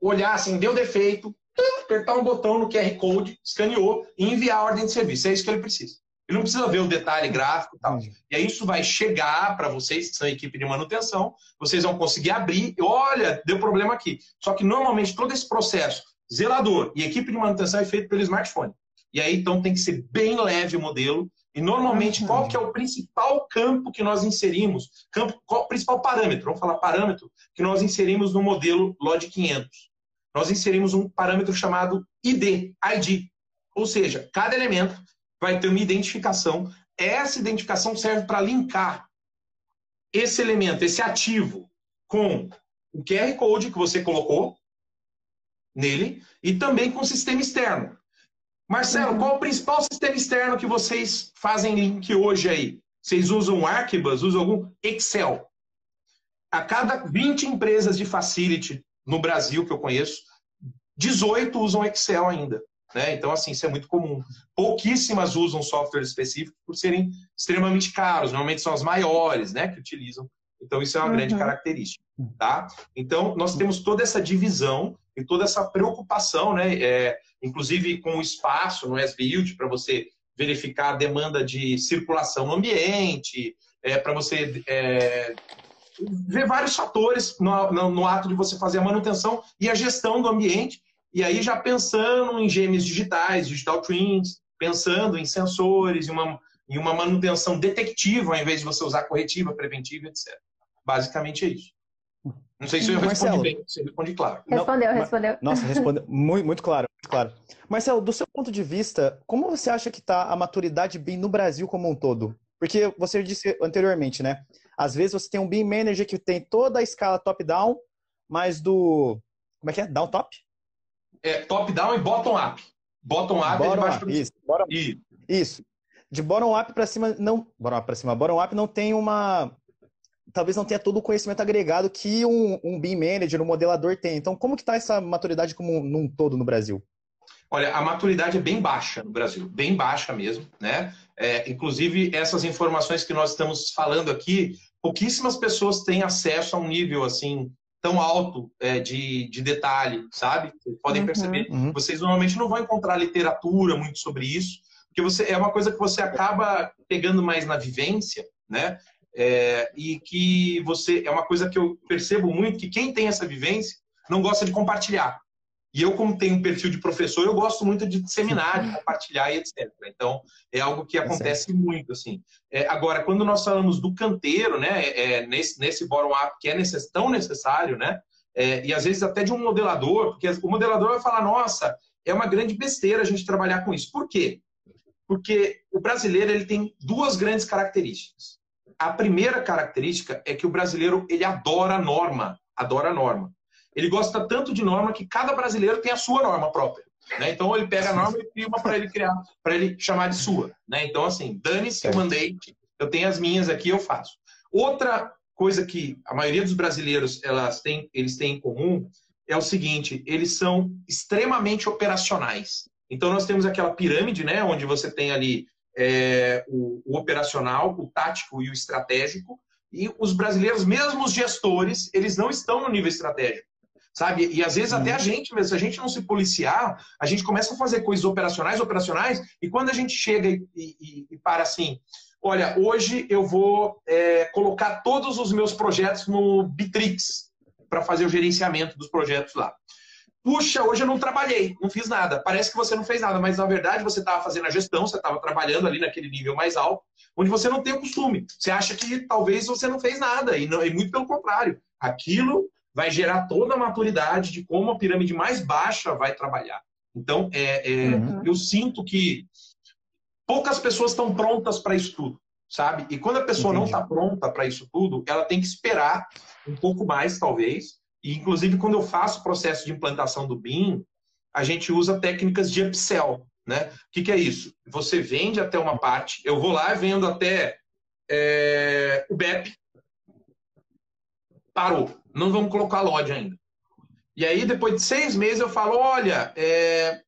olhar assim, deu defeito, apertar um botão no QR Code, escaneou e enviar a ordem de serviço. É isso que ele precisa. Ele não precisa ver o detalhe gráfico e tal. E aí isso vai chegar para vocês, que são a equipe de manutenção, vocês vão conseguir abrir, e olha, deu problema aqui. Só que normalmente todo esse processo, zelador e equipe de manutenção é feito pelo smartphone. E aí então tem que ser bem leve o modelo. E normalmente qual que é o principal campo que nós inserimos? Campo, qual o principal parâmetro? Vamos falar parâmetro que nós inserimos no modelo LOD 500. Nós inserimos um parâmetro chamado ID, ID. Ou seja, cada elemento vai ter uma identificação. Essa identificação serve para linkar esse elemento, esse ativo, com o QR Code que você colocou nele e também com o sistema externo. Marcelo, uhum. qual o principal sistema externo que vocês fazem link hoje aí? Vocês usam Archibus, usam algum Excel? A cada 20 empresas de facility no Brasil que eu conheço, 18 usam Excel ainda. Né? Então, assim, isso é muito comum. Pouquíssimas usam software específico por serem extremamente caros. Normalmente são as maiores né, que utilizam. Então, isso é uma uhum. grande característica. Tá? Então, nós temos toda essa divisão e toda essa preocupação, né? É, inclusive com o espaço no S-Build, para você verificar a demanda de circulação no ambiente, é, para você é, ver vários fatores no, no, no, ato de você fazer a manutenção e a gestão do ambiente e aí já pensando em gêmeos digitais, digital twins, pensando em sensores, em uma, em uma manutenção detectiva, ao invés de você usar corretiva, preventiva, etc. Basicamente é isso. Não sei se eu respondi bem, você responde claro. Respondeu, respondeu. Nossa, respondeu muito, muito claro, muito claro. Marcelo, do seu ponto de vista, como você acha que está a maturidade BIM no Brasil como um todo? Porque você disse anteriormente, né? Às vezes você tem um BIM Manager que tem toda a escala top-down, mas do... Como é que é? Down-top? é top-down e bottom-up. Bottom-up é de baixo para isso, bottom, isso. isso. De bottom-up para cima, não. Bottom-up para cima. Bottom-up não tem uma. Talvez não tenha todo o conhecimento agregado que um, um BIM manager, um modelador tem. Então, como que está essa maturidade como num todo no Brasil? Olha, a maturidade é bem baixa no Brasil, bem baixa mesmo, né? É, inclusive, essas informações que nós estamos falando aqui, pouquíssimas pessoas têm acesso a um nível assim tão alto é, de, de detalhe, sabe? Vocês podem uhum, perceber. Uhum. Vocês normalmente não vão encontrar literatura muito sobre isso, porque você é uma coisa que você acaba pegando mais na vivência, né? É, e que você é uma coisa que eu percebo muito que quem tem essa vivência não gosta de compartilhar. E eu, como tenho um perfil de professor, eu gosto muito de disseminar, de compartilhar e etc. Então, é algo que acontece é muito, assim. É, agora, quando nós falamos do canteiro, né, é, é nesse, nesse bottom-up que é necess, tão necessário, né, é, e às vezes até de um modelador, porque o modelador vai falar, nossa, é uma grande besteira a gente trabalhar com isso. Por quê? Porque o brasileiro ele tem duas grandes características. A primeira característica é que o brasileiro ele adora a norma, adora a norma. Ele gosta tanto de norma que cada brasileiro tem a sua norma própria. Né? Então ele pega a norma e cria uma para ele criar, para ele chamar de sua. Né? Então, assim, dane-se o mandate, eu tenho as minhas aqui, eu faço. Outra coisa que a maioria dos brasileiros elas têm, eles têm em comum é o seguinte: eles são extremamente operacionais. Então nós temos aquela pirâmide, né, onde você tem ali é, o, o, operacional, o tático e o estratégico. E os brasileiros, mesmo os gestores, eles não estão no nível estratégico sabe? E às vezes até a uhum. gente mesmo, se a gente não se policiar, a gente começa a fazer coisas operacionais, operacionais, e quando a gente chega e, e, e para assim, olha, hoje eu vou é, colocar todos os meus projetos no Bitrix para fazer o gerenciamento dos projetos lá. Puxa, hoje eu não trabalhei, não fiz nada. Parece que você não fez nada, mas na verdade você estava fazendo a gestão, você estava trabalhando ali naquele nível mais alto, onde você não tem o costume. Você acha que talvez você não fez nada, e, não, e muito pelo contrário. Aquilo vai gerar toda a maturidade de como a pirâmide mais baixa vai trabalhar. Então, é, é uhum. eu sinto que poucas pessoas estão prontas para isso tudo, sabe? E quando a pessoa Entendi. não está pronta para isso tudo, ela tem que esperar um pouco mais, talvez, e, inclusive, quando eu faço o processo de implantação do BIM, a gente usa técnicas de upsell. Né? O que, que é isso? Você vende até uma parte, eu vou lá e vendo até é, o BEP, parou, não vamos colocar LOD ainda. E aí, depois de seis meses, eu falo: olha, é,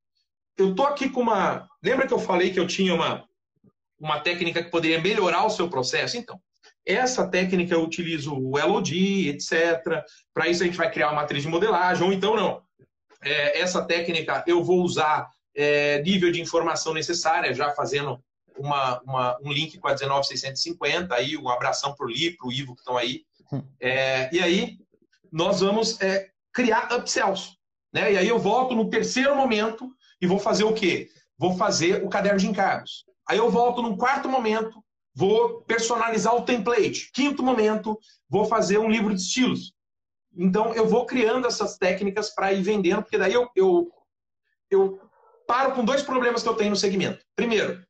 eu tô aqui com uma. Lembra que eu falei que eu tinha uma, uma técnica que poderia melhorar o seu processo? Então, essa técnica eu utilizo o LOD, etc. Para isso a gente vai criar uma matriz de modelagem, ou então não. É, essa técnica eu vou usar é, nível de informação necessária, já fazendo uma, uma, um link com a 19650, aí um abração para o Li, para o Ivo que estão aí. Hum. É, e aí nós vamos é, criar upsells. Né? E aí eu volto no terceiro momento e vou fazer o quê? Vou fazer o caderno de encargos. Aí eu volto num quarto momento vou personalizar o template. Quinto momento, vou fazer um livro de estilos. Então, eu vou criando essas técnicas para ir vendendo, porque daí eu, eu, eu paro com dois problemas que eu tenho no segmento. Primeiro,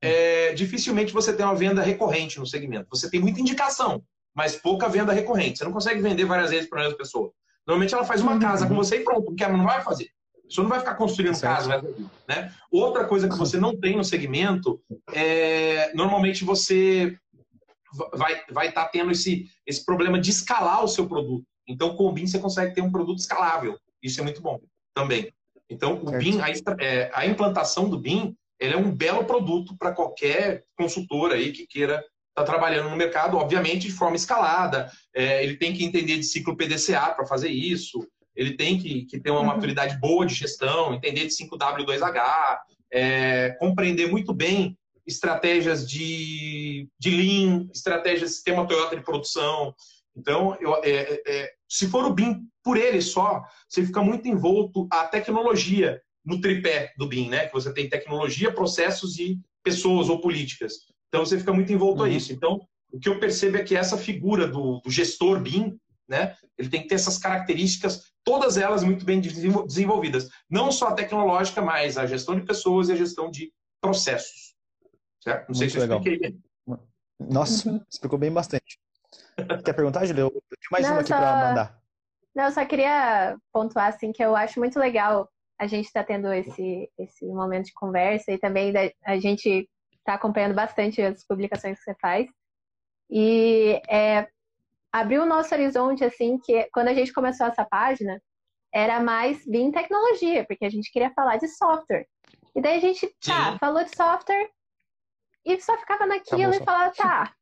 é, dificilmente você tem uma venda recorrente no segmento. Você tem muita indicação, mas pouca venda recorrente. Você não consegue vender várias vezes para a mesma pessoa. Normalmente ela faz uma casa com você e pronto, porque ela não vai fazer. Você não vai ficar construindo certo. casa, né? Outra coisa que você não tem no segmento é normalmente você vai vai estar tá tendo esse esse problema de escalar o seu produto. Então com o BIM você consegue ter um produto escalável. Isso é muito bom também. Então o certo. BIM, a, é, a implantação do BIM, ele é um belo produto para qualquer consultor aí que queira estar tá trabalhando no mercado, obviamente de forma escalada. É, ele tem que entender de ciclo PDCA para fazer isso ele tem que, que ter uma uhum. maturidade boa de gestão, entender de 5W2H, é, compreender muito bem estratégias de, de Lean, estratégias de sistema Toyota de produção. Então, eu, é, é se for o BIM por ele só, você fica muito envolto à tecnologia no tripé do BIM, né? Que você tem tecnologia, processos e pessoas ou políticas. Então, você fica muito envolto uhum. a isso. Então, o que eu percebo é que essa figura do, do gestor BIM, né? Ele tem que ter essas características, todas elas muito bem desenvolvidas. Não só a tecnológica, mas a gestão de pessoas e a gestão de processos. Certo? Não sei muito se eu legal. expliquei bem. Nossa, uhum. explicou bem bastante. Quer perguntar, Julia? Eu tenho mais Não, uma aqui só... para mandar. Não, eu só queria pontuar assim que eu acho muito legal a gente estar tá tendo esse, esse momento de conversa e também a gente está acompanhando bastante as publicações que você faz. E é, abriu o nosso horizonte, assim, que quando a gente começou essa página, era mais bem tecnologia, porque a gente queria falar de software. E daí a gente, tá, falou de software e só ficava naquilo e falava, tá,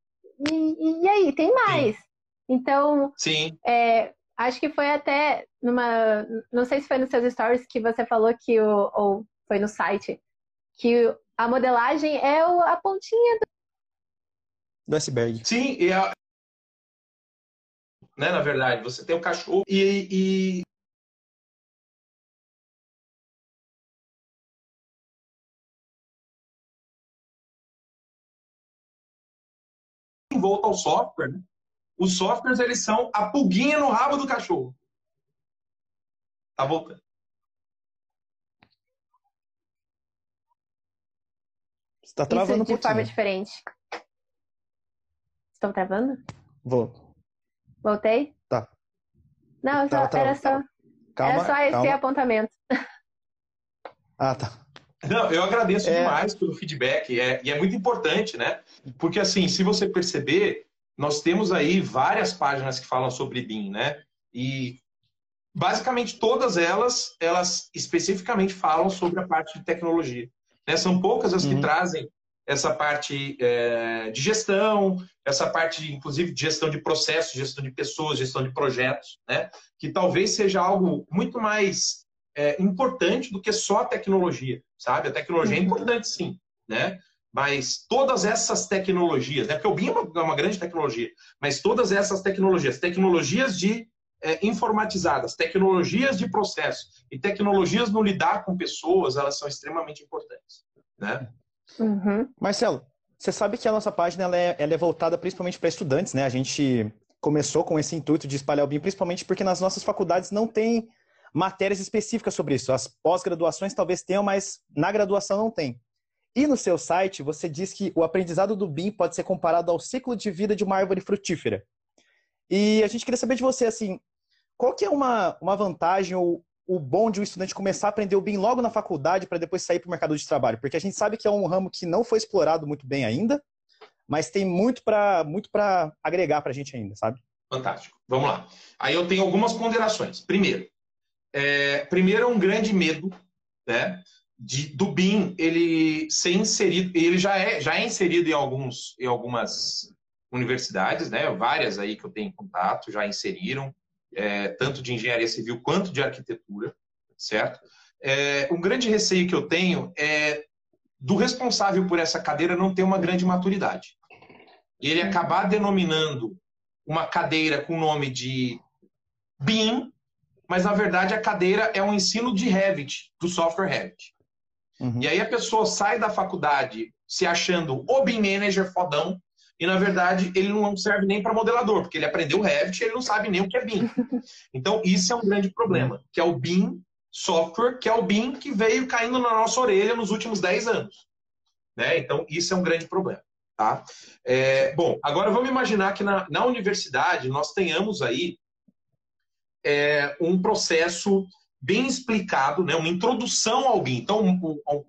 e, e, aí, tem mais. Sim. Então, Sim. É, acho que foi até numa. Não sei se foi nos seus stories que você falou que o. Ou foi no site, que a modelagem é o, a pontinha do. Do iceberg. Sim, e a, né? Na verdade, você tem o cachorro e, e volta ao software, né? os softwares eles são a pulguinha no rabo do cachorro. Tá voltando. Está travando Isso de um forma diferente. Estão travando? Vou. Voltei? Tá. Não, tá, só, tá, era só, calma, era só esse calma. apontamento. Ah, tá. Não, eu agradeço é... demais pelo feedback, é, e é muito importante, né? Porque, assim, se você perceber, nós temos aí várias páginas que falam sobre BIM, né? E basicamente todas elas, elas especificamente falam sobre a parte de tecnologia. Né? São poucas as que uhum. trazem essa parte é, de gestão, essa parte, inclusive, de gestão de processos, gestão de pessoas, gestão de projetos, né? que talvez seja algo muito mais é, importante do que só a tecnologia, sabe? A tecnologia é uhum. importante, sim, né? mas todas essas tecnologias, né? Porque o BIM é uma, é uma grande tecnologia, mas todas essas tecnologias, tecnologias de é, informatizadas, tecnologias de processo e tecnologias no lidar com pessoas, elas são extremamente importantes, né? Uhum. Marcelo, você sabe que a nossa página ela é, ela é voltada principalmente para estudantes, né? A gente começou com esse intuito de espalhar o BIM, principalmente porque nas nossas faculdades não tem matérias específicas sobre isso. As pós-graduações talvez tenham, mas na graduação não tem. E no seu site, você diz que o aprendizado do BIM pode ser comparado ao ciclo de vida de uma árvore frutífera. E a gente queria saber de você, assim, qual que é uma, uma vantagem ou o bom de um estudante começar a aprender o BIM logo na faculdade para depois sair para o mercado de trabalho? Porque a gente sabe que é um ramo que não foi explorado muito bem ainda, mas tem muito para muito agregar para a gente ainda, sabe? Fantástico. Vamos lá. Aí eu tenho algumas ponderações. Primeiro, é, primeiro é um grande medo, né? De, do BIM ele ser inserido, ele já é, já é inserido em, alguns, em algumas universidades, né? Várias aí que eu tenho contato já inseriram, é, tanto de engenharia civil quanto de arquitetura, certo? É, um grande receio que eu tenho é do responsável por essa cadeira não ter uma grande maturidade. E ele acabar denominando uma cadeira com o nome de BIM, mas na verdade a cadeira é um ensino de Revit, do software Revit. Uhum. E aí a pessoa sai da faculdade se achando o BIM Manager fodão, e na verdade ele não serve nem para modelador, porque ele aprendeu Revit e ele não sabe nem o que é BIM. Então isso é um grande problema, que é o BIM software, que é o BIM que veio caindo na nossa orelha nos últimos 10 anos. Né? Então isso é um grande problema. Tá? É, bom, agora vamos imaginar que na, na universidade nós tenhamos aí é, um processo bem explicado, né, uma introdução ao BIM. Então,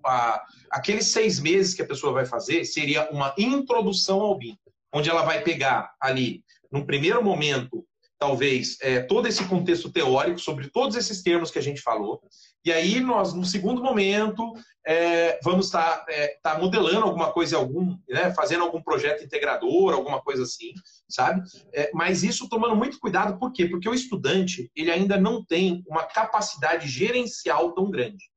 a, aqueles seis meses que a pessoa vai fazer seria uma introdução ao BIM, onde ela vai pegar ali, num primeiro momento, talvez, é, todo esse contexto teórico sobre todos esses termos que a gente falou. E aí, nós, no segundo momento, é, vamos estar tá, é, tá modelando alguma coisa, algum, né, fazendo algum projeto integrador, alguma coisa assim, sabe? É, mas isso tomando muito cuidado, por quê? Porque o estudante ele ainda não tem uma capacidade gerencial tão grande.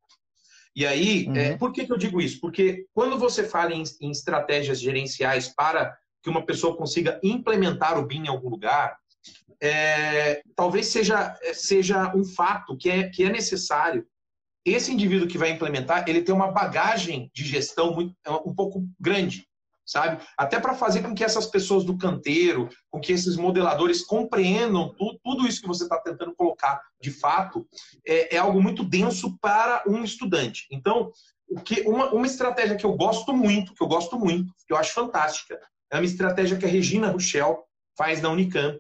E aí, é, uhum. por que, que eu digo isso? Porque quando você fala em, em estratégias gerenciais para que uma pessoa consiga implementar o BIM em algum lugar, é, talvez seja, seja um fato que é, que é necessário esse indivíduo que vai implementar, ele tem uma bagagem de gestão muito, é um pouco grande, sabe? Até para fazer com que essas pessoas do canteiro, com que esses modeladores compreendam tudo, tudo isso que você está tentando colocar de fato, é, é, algo muito denso para um estudante. Então, o que, uma, uma estratégia que eu gosto muito, que eu gosto muito, que eu acho fantástica, é uma estratégia que a Regina Ruchel faz na Unicamp,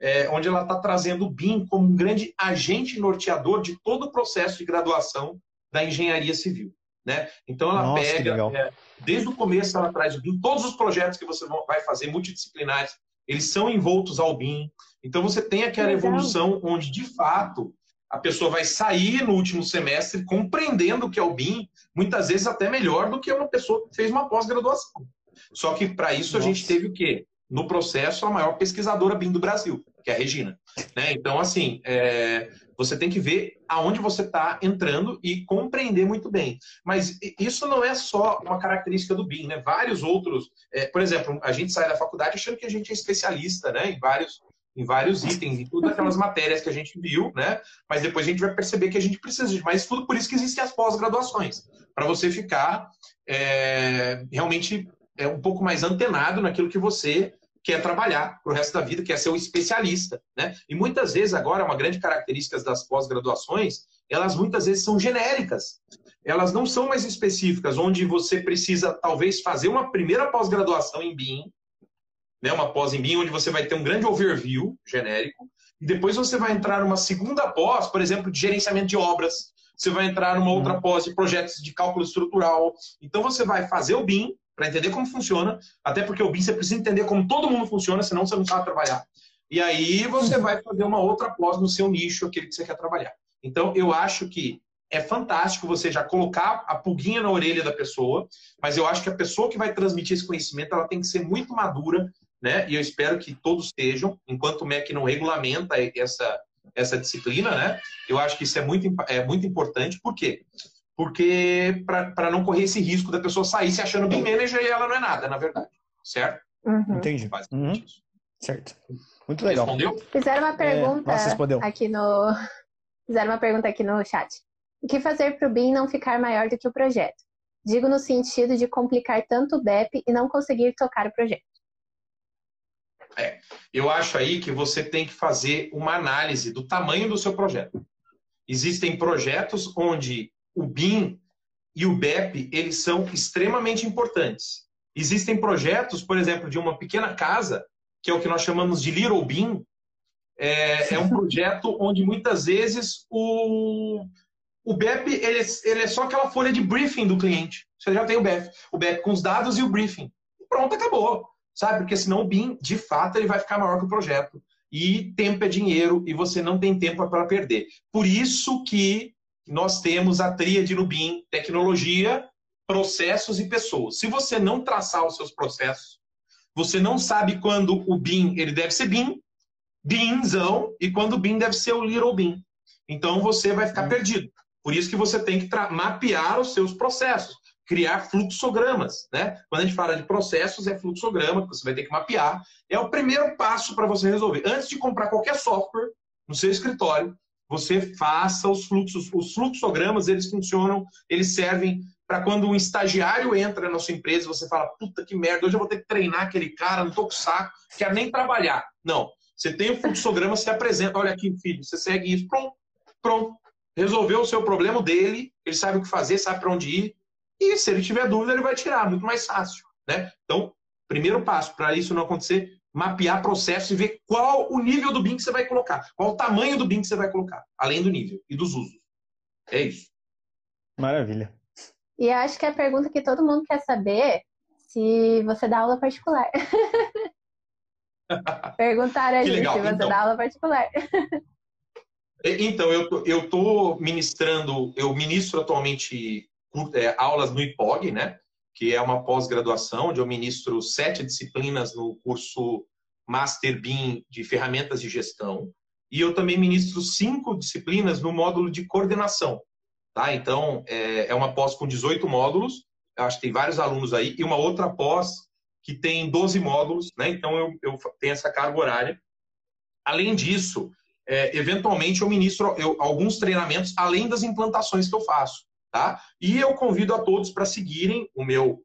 é, onde ela está trazendo o BIM como um grande agente norteador de todo o processo de graduação da engenharia civil. Né? Então ela Nossa, pega, é, desde o começo ela traz o BIM, todos os projetos que você vai fazer multidisciplinares, eles são envoltos ao BIM. Então você tem aquela evolução onde, de fato, a pessoa vai sair no último semestre compreendendo o que é o BIM, muitas vezes até melhor do que uma pessoa que fez uma pós-graduação. Só que para isso Nossa. a gente teve o quê? no processo, a maior pesquisadora BIM do Brasil, que é a Regina. Né? Então, assim, é, você tem que ver aonde você está entrando e compreender muito bem. Mas isso não é só uma característica do BIM, né? Vários outros, é, por exemplo, a gente sai da faculdade achando que a gente é especialista, né? Em vários em vários itens, em todas aquelas matérias que a gente viu, né? Mas depois a gente vai perceber que a gente precisa de mais estudo, por isso que existem as pós-graduações, para você ficar é, realmente é um pouco mais antenado naquilo que você quer trabalhar para o resto da vida, quer ser um especialista. Né? E muitas vezes, agora, uma grande característica das pós-graduações, elas muitas vezes são genéricas. Elas não são mais específicas, onde você precisa, talvez, fazer uma primeira pós-graduação em BIM, né? uma pós em BIM, onde você vai ter um grande overview genérico, e depois você vai entrar numa segunda pós, por exemplo, de gerenciamento de obras, você vai entrar numa outra uhum. pós de projetos de cálculo estrutural. Então, você vai fazer o BIM, para entender como funciona, até porque o BIM você precisa entender como todo mundo funciona, senão você não sabe trabalhar. E aí você vai fazer uma outra pós no seu nicho, aquele que você quer trabalhar. Então, eu acho que é fantástico você já colocar a pulguinha na orelha da pessoa, mas eu acho que a pessoa que vai transmitir esse conhecimento, ela tem que ser muito madura, né? E eu espero que todos sejam, enquanto o MEC não regulamenta essa, essa disciplina, né? Eu acho que isso é muito, é muito importante, por quê? Porque para não correr esse risco da pessoa sair se achando bem manager e ela não é nada, na verdade. Certo? Uhum. Entendi. Uhum. Certo. Muito legal. Respondeu? Fizeram uma pergunta é... Nossa, aqui no. Fizeram uma pergunta aqui no chat. O que fazer para o BIM não ficar maior do que o projeto? Digo no sentido de complicar tanto o BEP e não conseguir tocar o projeto. É, eu acho aí que você tem que fazer uma análise do tamanho do seu projeto. Existem projetos onde o BIM e o BEP eles são extremamente importantes. Existem projetos, por exemplo, de uma pequena casa, que é o que nós chamamos de Little BIM. É, é um projeto onde muitas vezes o, o BEP ele é, ele é só aquela folha de briefing do cliente. Você já tem o BEP, o BEP com os dados e o briefing. Pronto, acabou. Sabe? Porque senão o BIM, de fato, ele vai ficar maior que o projeto. E tempo é dinheiro e você não tem tempo para perder. Por isso que nós temos a tríade no BIM, tecnologia, processos e pessoas. Se você não traçar os seus processos, você não sabe quando o BIM ele deve ser BIM, BIMzão, e quando o BIM deve ser o Little BIM. Então você vai ficar perdido. Por isso que você tem que mapear os seus processos, criar fluxogramas, né? Quando a gente fala de processos, é fluxograma que você vai ter que mapear. É o primeiro passo para você resolver. Antes de comprar qualquer software no seu escritório, você faça os fluxos. Os fluxogramas, eles funcionam, eles servem para quando um estagiário entra na sua empresa, você fala, puta que merda, hoje eu vou ter que treinar aquele cara, não tô com saco, quero nem trabalhar. Não. Você tem o fluxograma, você apresenta, olha aqui, filho, você segue isso, pronto, pronto resolveu o seu problema dele, ele sabe o que fazer, sabe para onde ir, e se ele tiver dúvida, ele vai tirar, muito mais fácil. Né? Então, primeiro passo para isso não acontecer, mapear processo e ver qual o nível do BIM que você vai colocar, qual o tamanho do BIM que você vai colocar, além do nível e dos usos. É isso. Maravilha. E acho que a pergunta que todo mundo quer saber se você dá aula particular. Perguntaram aí se você então, dá aula particular. Então, eu estou ministrando, eu ministro atualmente é, aulas no IPOG, né? Que é uma pós-graduação, onde eu ministro sete disciplinas no curso Master BIM de Ferramentas de Gestão. E eu também ministro cinco disciplinas no módulo de coordenação. Tá? Então, é, é uma pós com 18 módulos, acho que tem vários alunos aí, e uma outra pós que tem 12 módulos, né? Então, eu, eu tenho essa carga horária. Além disso, é, eventualmente eu ministro eu, alguns treinamentos além das implantações que eu faço, tá? E eu convido a todos para seguirem o meu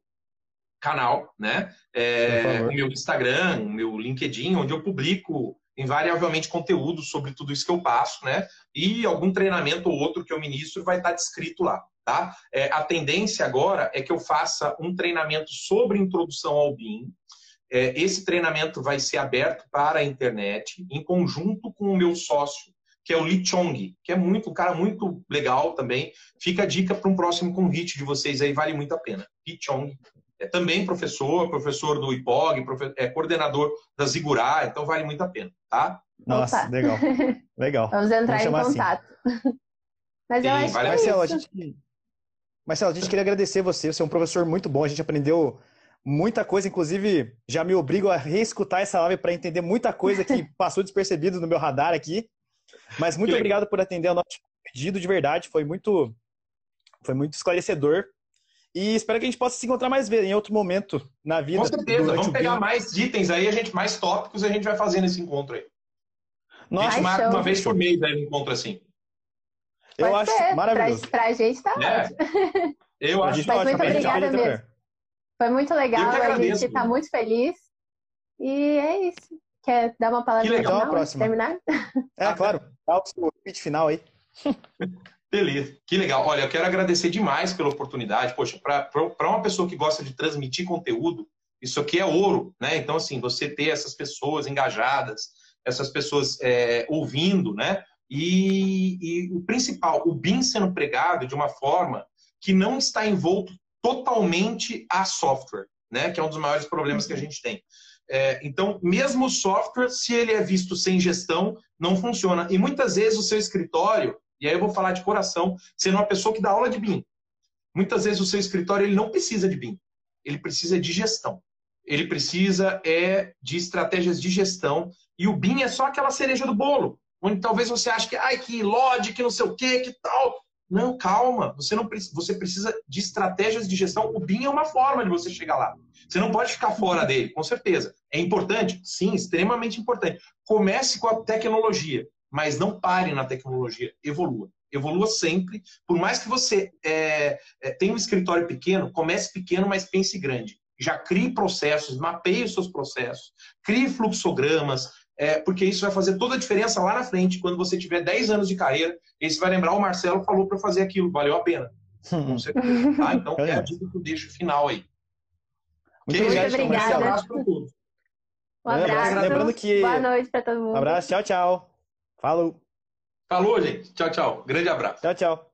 canal, né? É, o meu Instagram, o meu LinkedIn, onde eu publico invariavelmente conteúdo sobre tudo isso que eu passo, né? E algum treinamento ou outro que eu ministro vai estar descrito lá, tá? É, a tendência agora é que eu faça um treinamento sobre introdução ao BIM, é, esse treinamento vai ser aberto para a internet, em conjunto com o meu sócio, que é o Li Chong, que é muito, um cara muito legal também. Fica a dica para um próximo convite de vocês aí, vale muito a pena. Li Chong é também professor, professor do IPOG, é coordenador da Zigurá, então vale muito a pena, tá? Nossa, Opa. legal. Legal. Vamos entrar Vamos em assim. contato. Assim. Mas eu Sim, acho vale que é Marcelo, isso. a gente... Marcelo, a gente queria agradecer você. Você é um professor muito bom. A gente aprendeu muita coisa, inclusive já me obrigo a reescutar essa live para entender muita coisa que passou despercebido no meu radar aqui. Mas muito obrigado por atender ao nosso pedido de verdade, foi muito foi muito esclarecedor. E espero que a gente possa se encontrar mais vezes em outro momento na vida. Com certeza, vamos pegar mais itens aí, a gente mais tópicos, a gente vai fazendo esse encontro aí. Nossa, a gente marca uma vez por mês aí um encontro assim. Eu Pode acho ser. maravilhoso. Pra, pra gente tá é. ótimo. Eu acho Mas muito obrigada mesmo. Foi muito legal, a gente está muito feliz. E é isso. Quer dar uma palavra final próxima. terminar? É, claro. Dá o pitch final aí. Beleza, que legal. Olha, eu quero agradecer demais pela oportunidade. Poxa, para uma pessoa que gosta de transmitir conteúdo, isso aqui é ouro, né? Então, assim, você ter essas pessoas engajadas, essas pessoas é, ouvindo, né? E, e, o principal, o BIM sendo pregado de uma forma que não está envolto totalmente a software, né? Que é um dos maiores problemas que a gente tem. É, então, mesmo o software, se ele é visto sem gestão, não funciona. E muitas vezes o seu escritório, e aí eu vou falar de coração, sendo uma pessoa que dá aula de BIM, muitas vezes o seu escritório ele não precisa de BIM, ele precisa de gestão. Ele precisa é de estratégias de gestão e o BIM é só aquela cereja do bolo, onde talvez você ache que, ai, que LOD, que não sei o quê, que tal. Não, calma, você não você precisa de estratégias de gestão. O BIM é uma forma de você chegar lá. Você não pode ficar fora dele, com certeza. É importante? Sim, extremamente importante. Comece com a tecnologia, mas não pare na tecnologia, evolua. Evolua sempre. Por mais que você é, é, tenha um escritório pequeno, comece pequeno, mas pense grande. Já crie processos, mapeie os seus processos, crie fluxogramas, é, porque isso vai fazer toda a diferença lá na frente, quando você tiver 10 anos de carreira, e você vai lembrar, o Marcelo falou para fazer aquilo, valeu a pena. Com certeza. Tá? Então, é a dica que eu deixo final aí. Muito obrigada. Um abraço para todos. Um abraço. Lembrando que... Boa noite para todo mundo. Um abraço, tchau, tchau. Falou. Falou, gente. Tchau, tchau. Grande abraço. Tchau, tchau.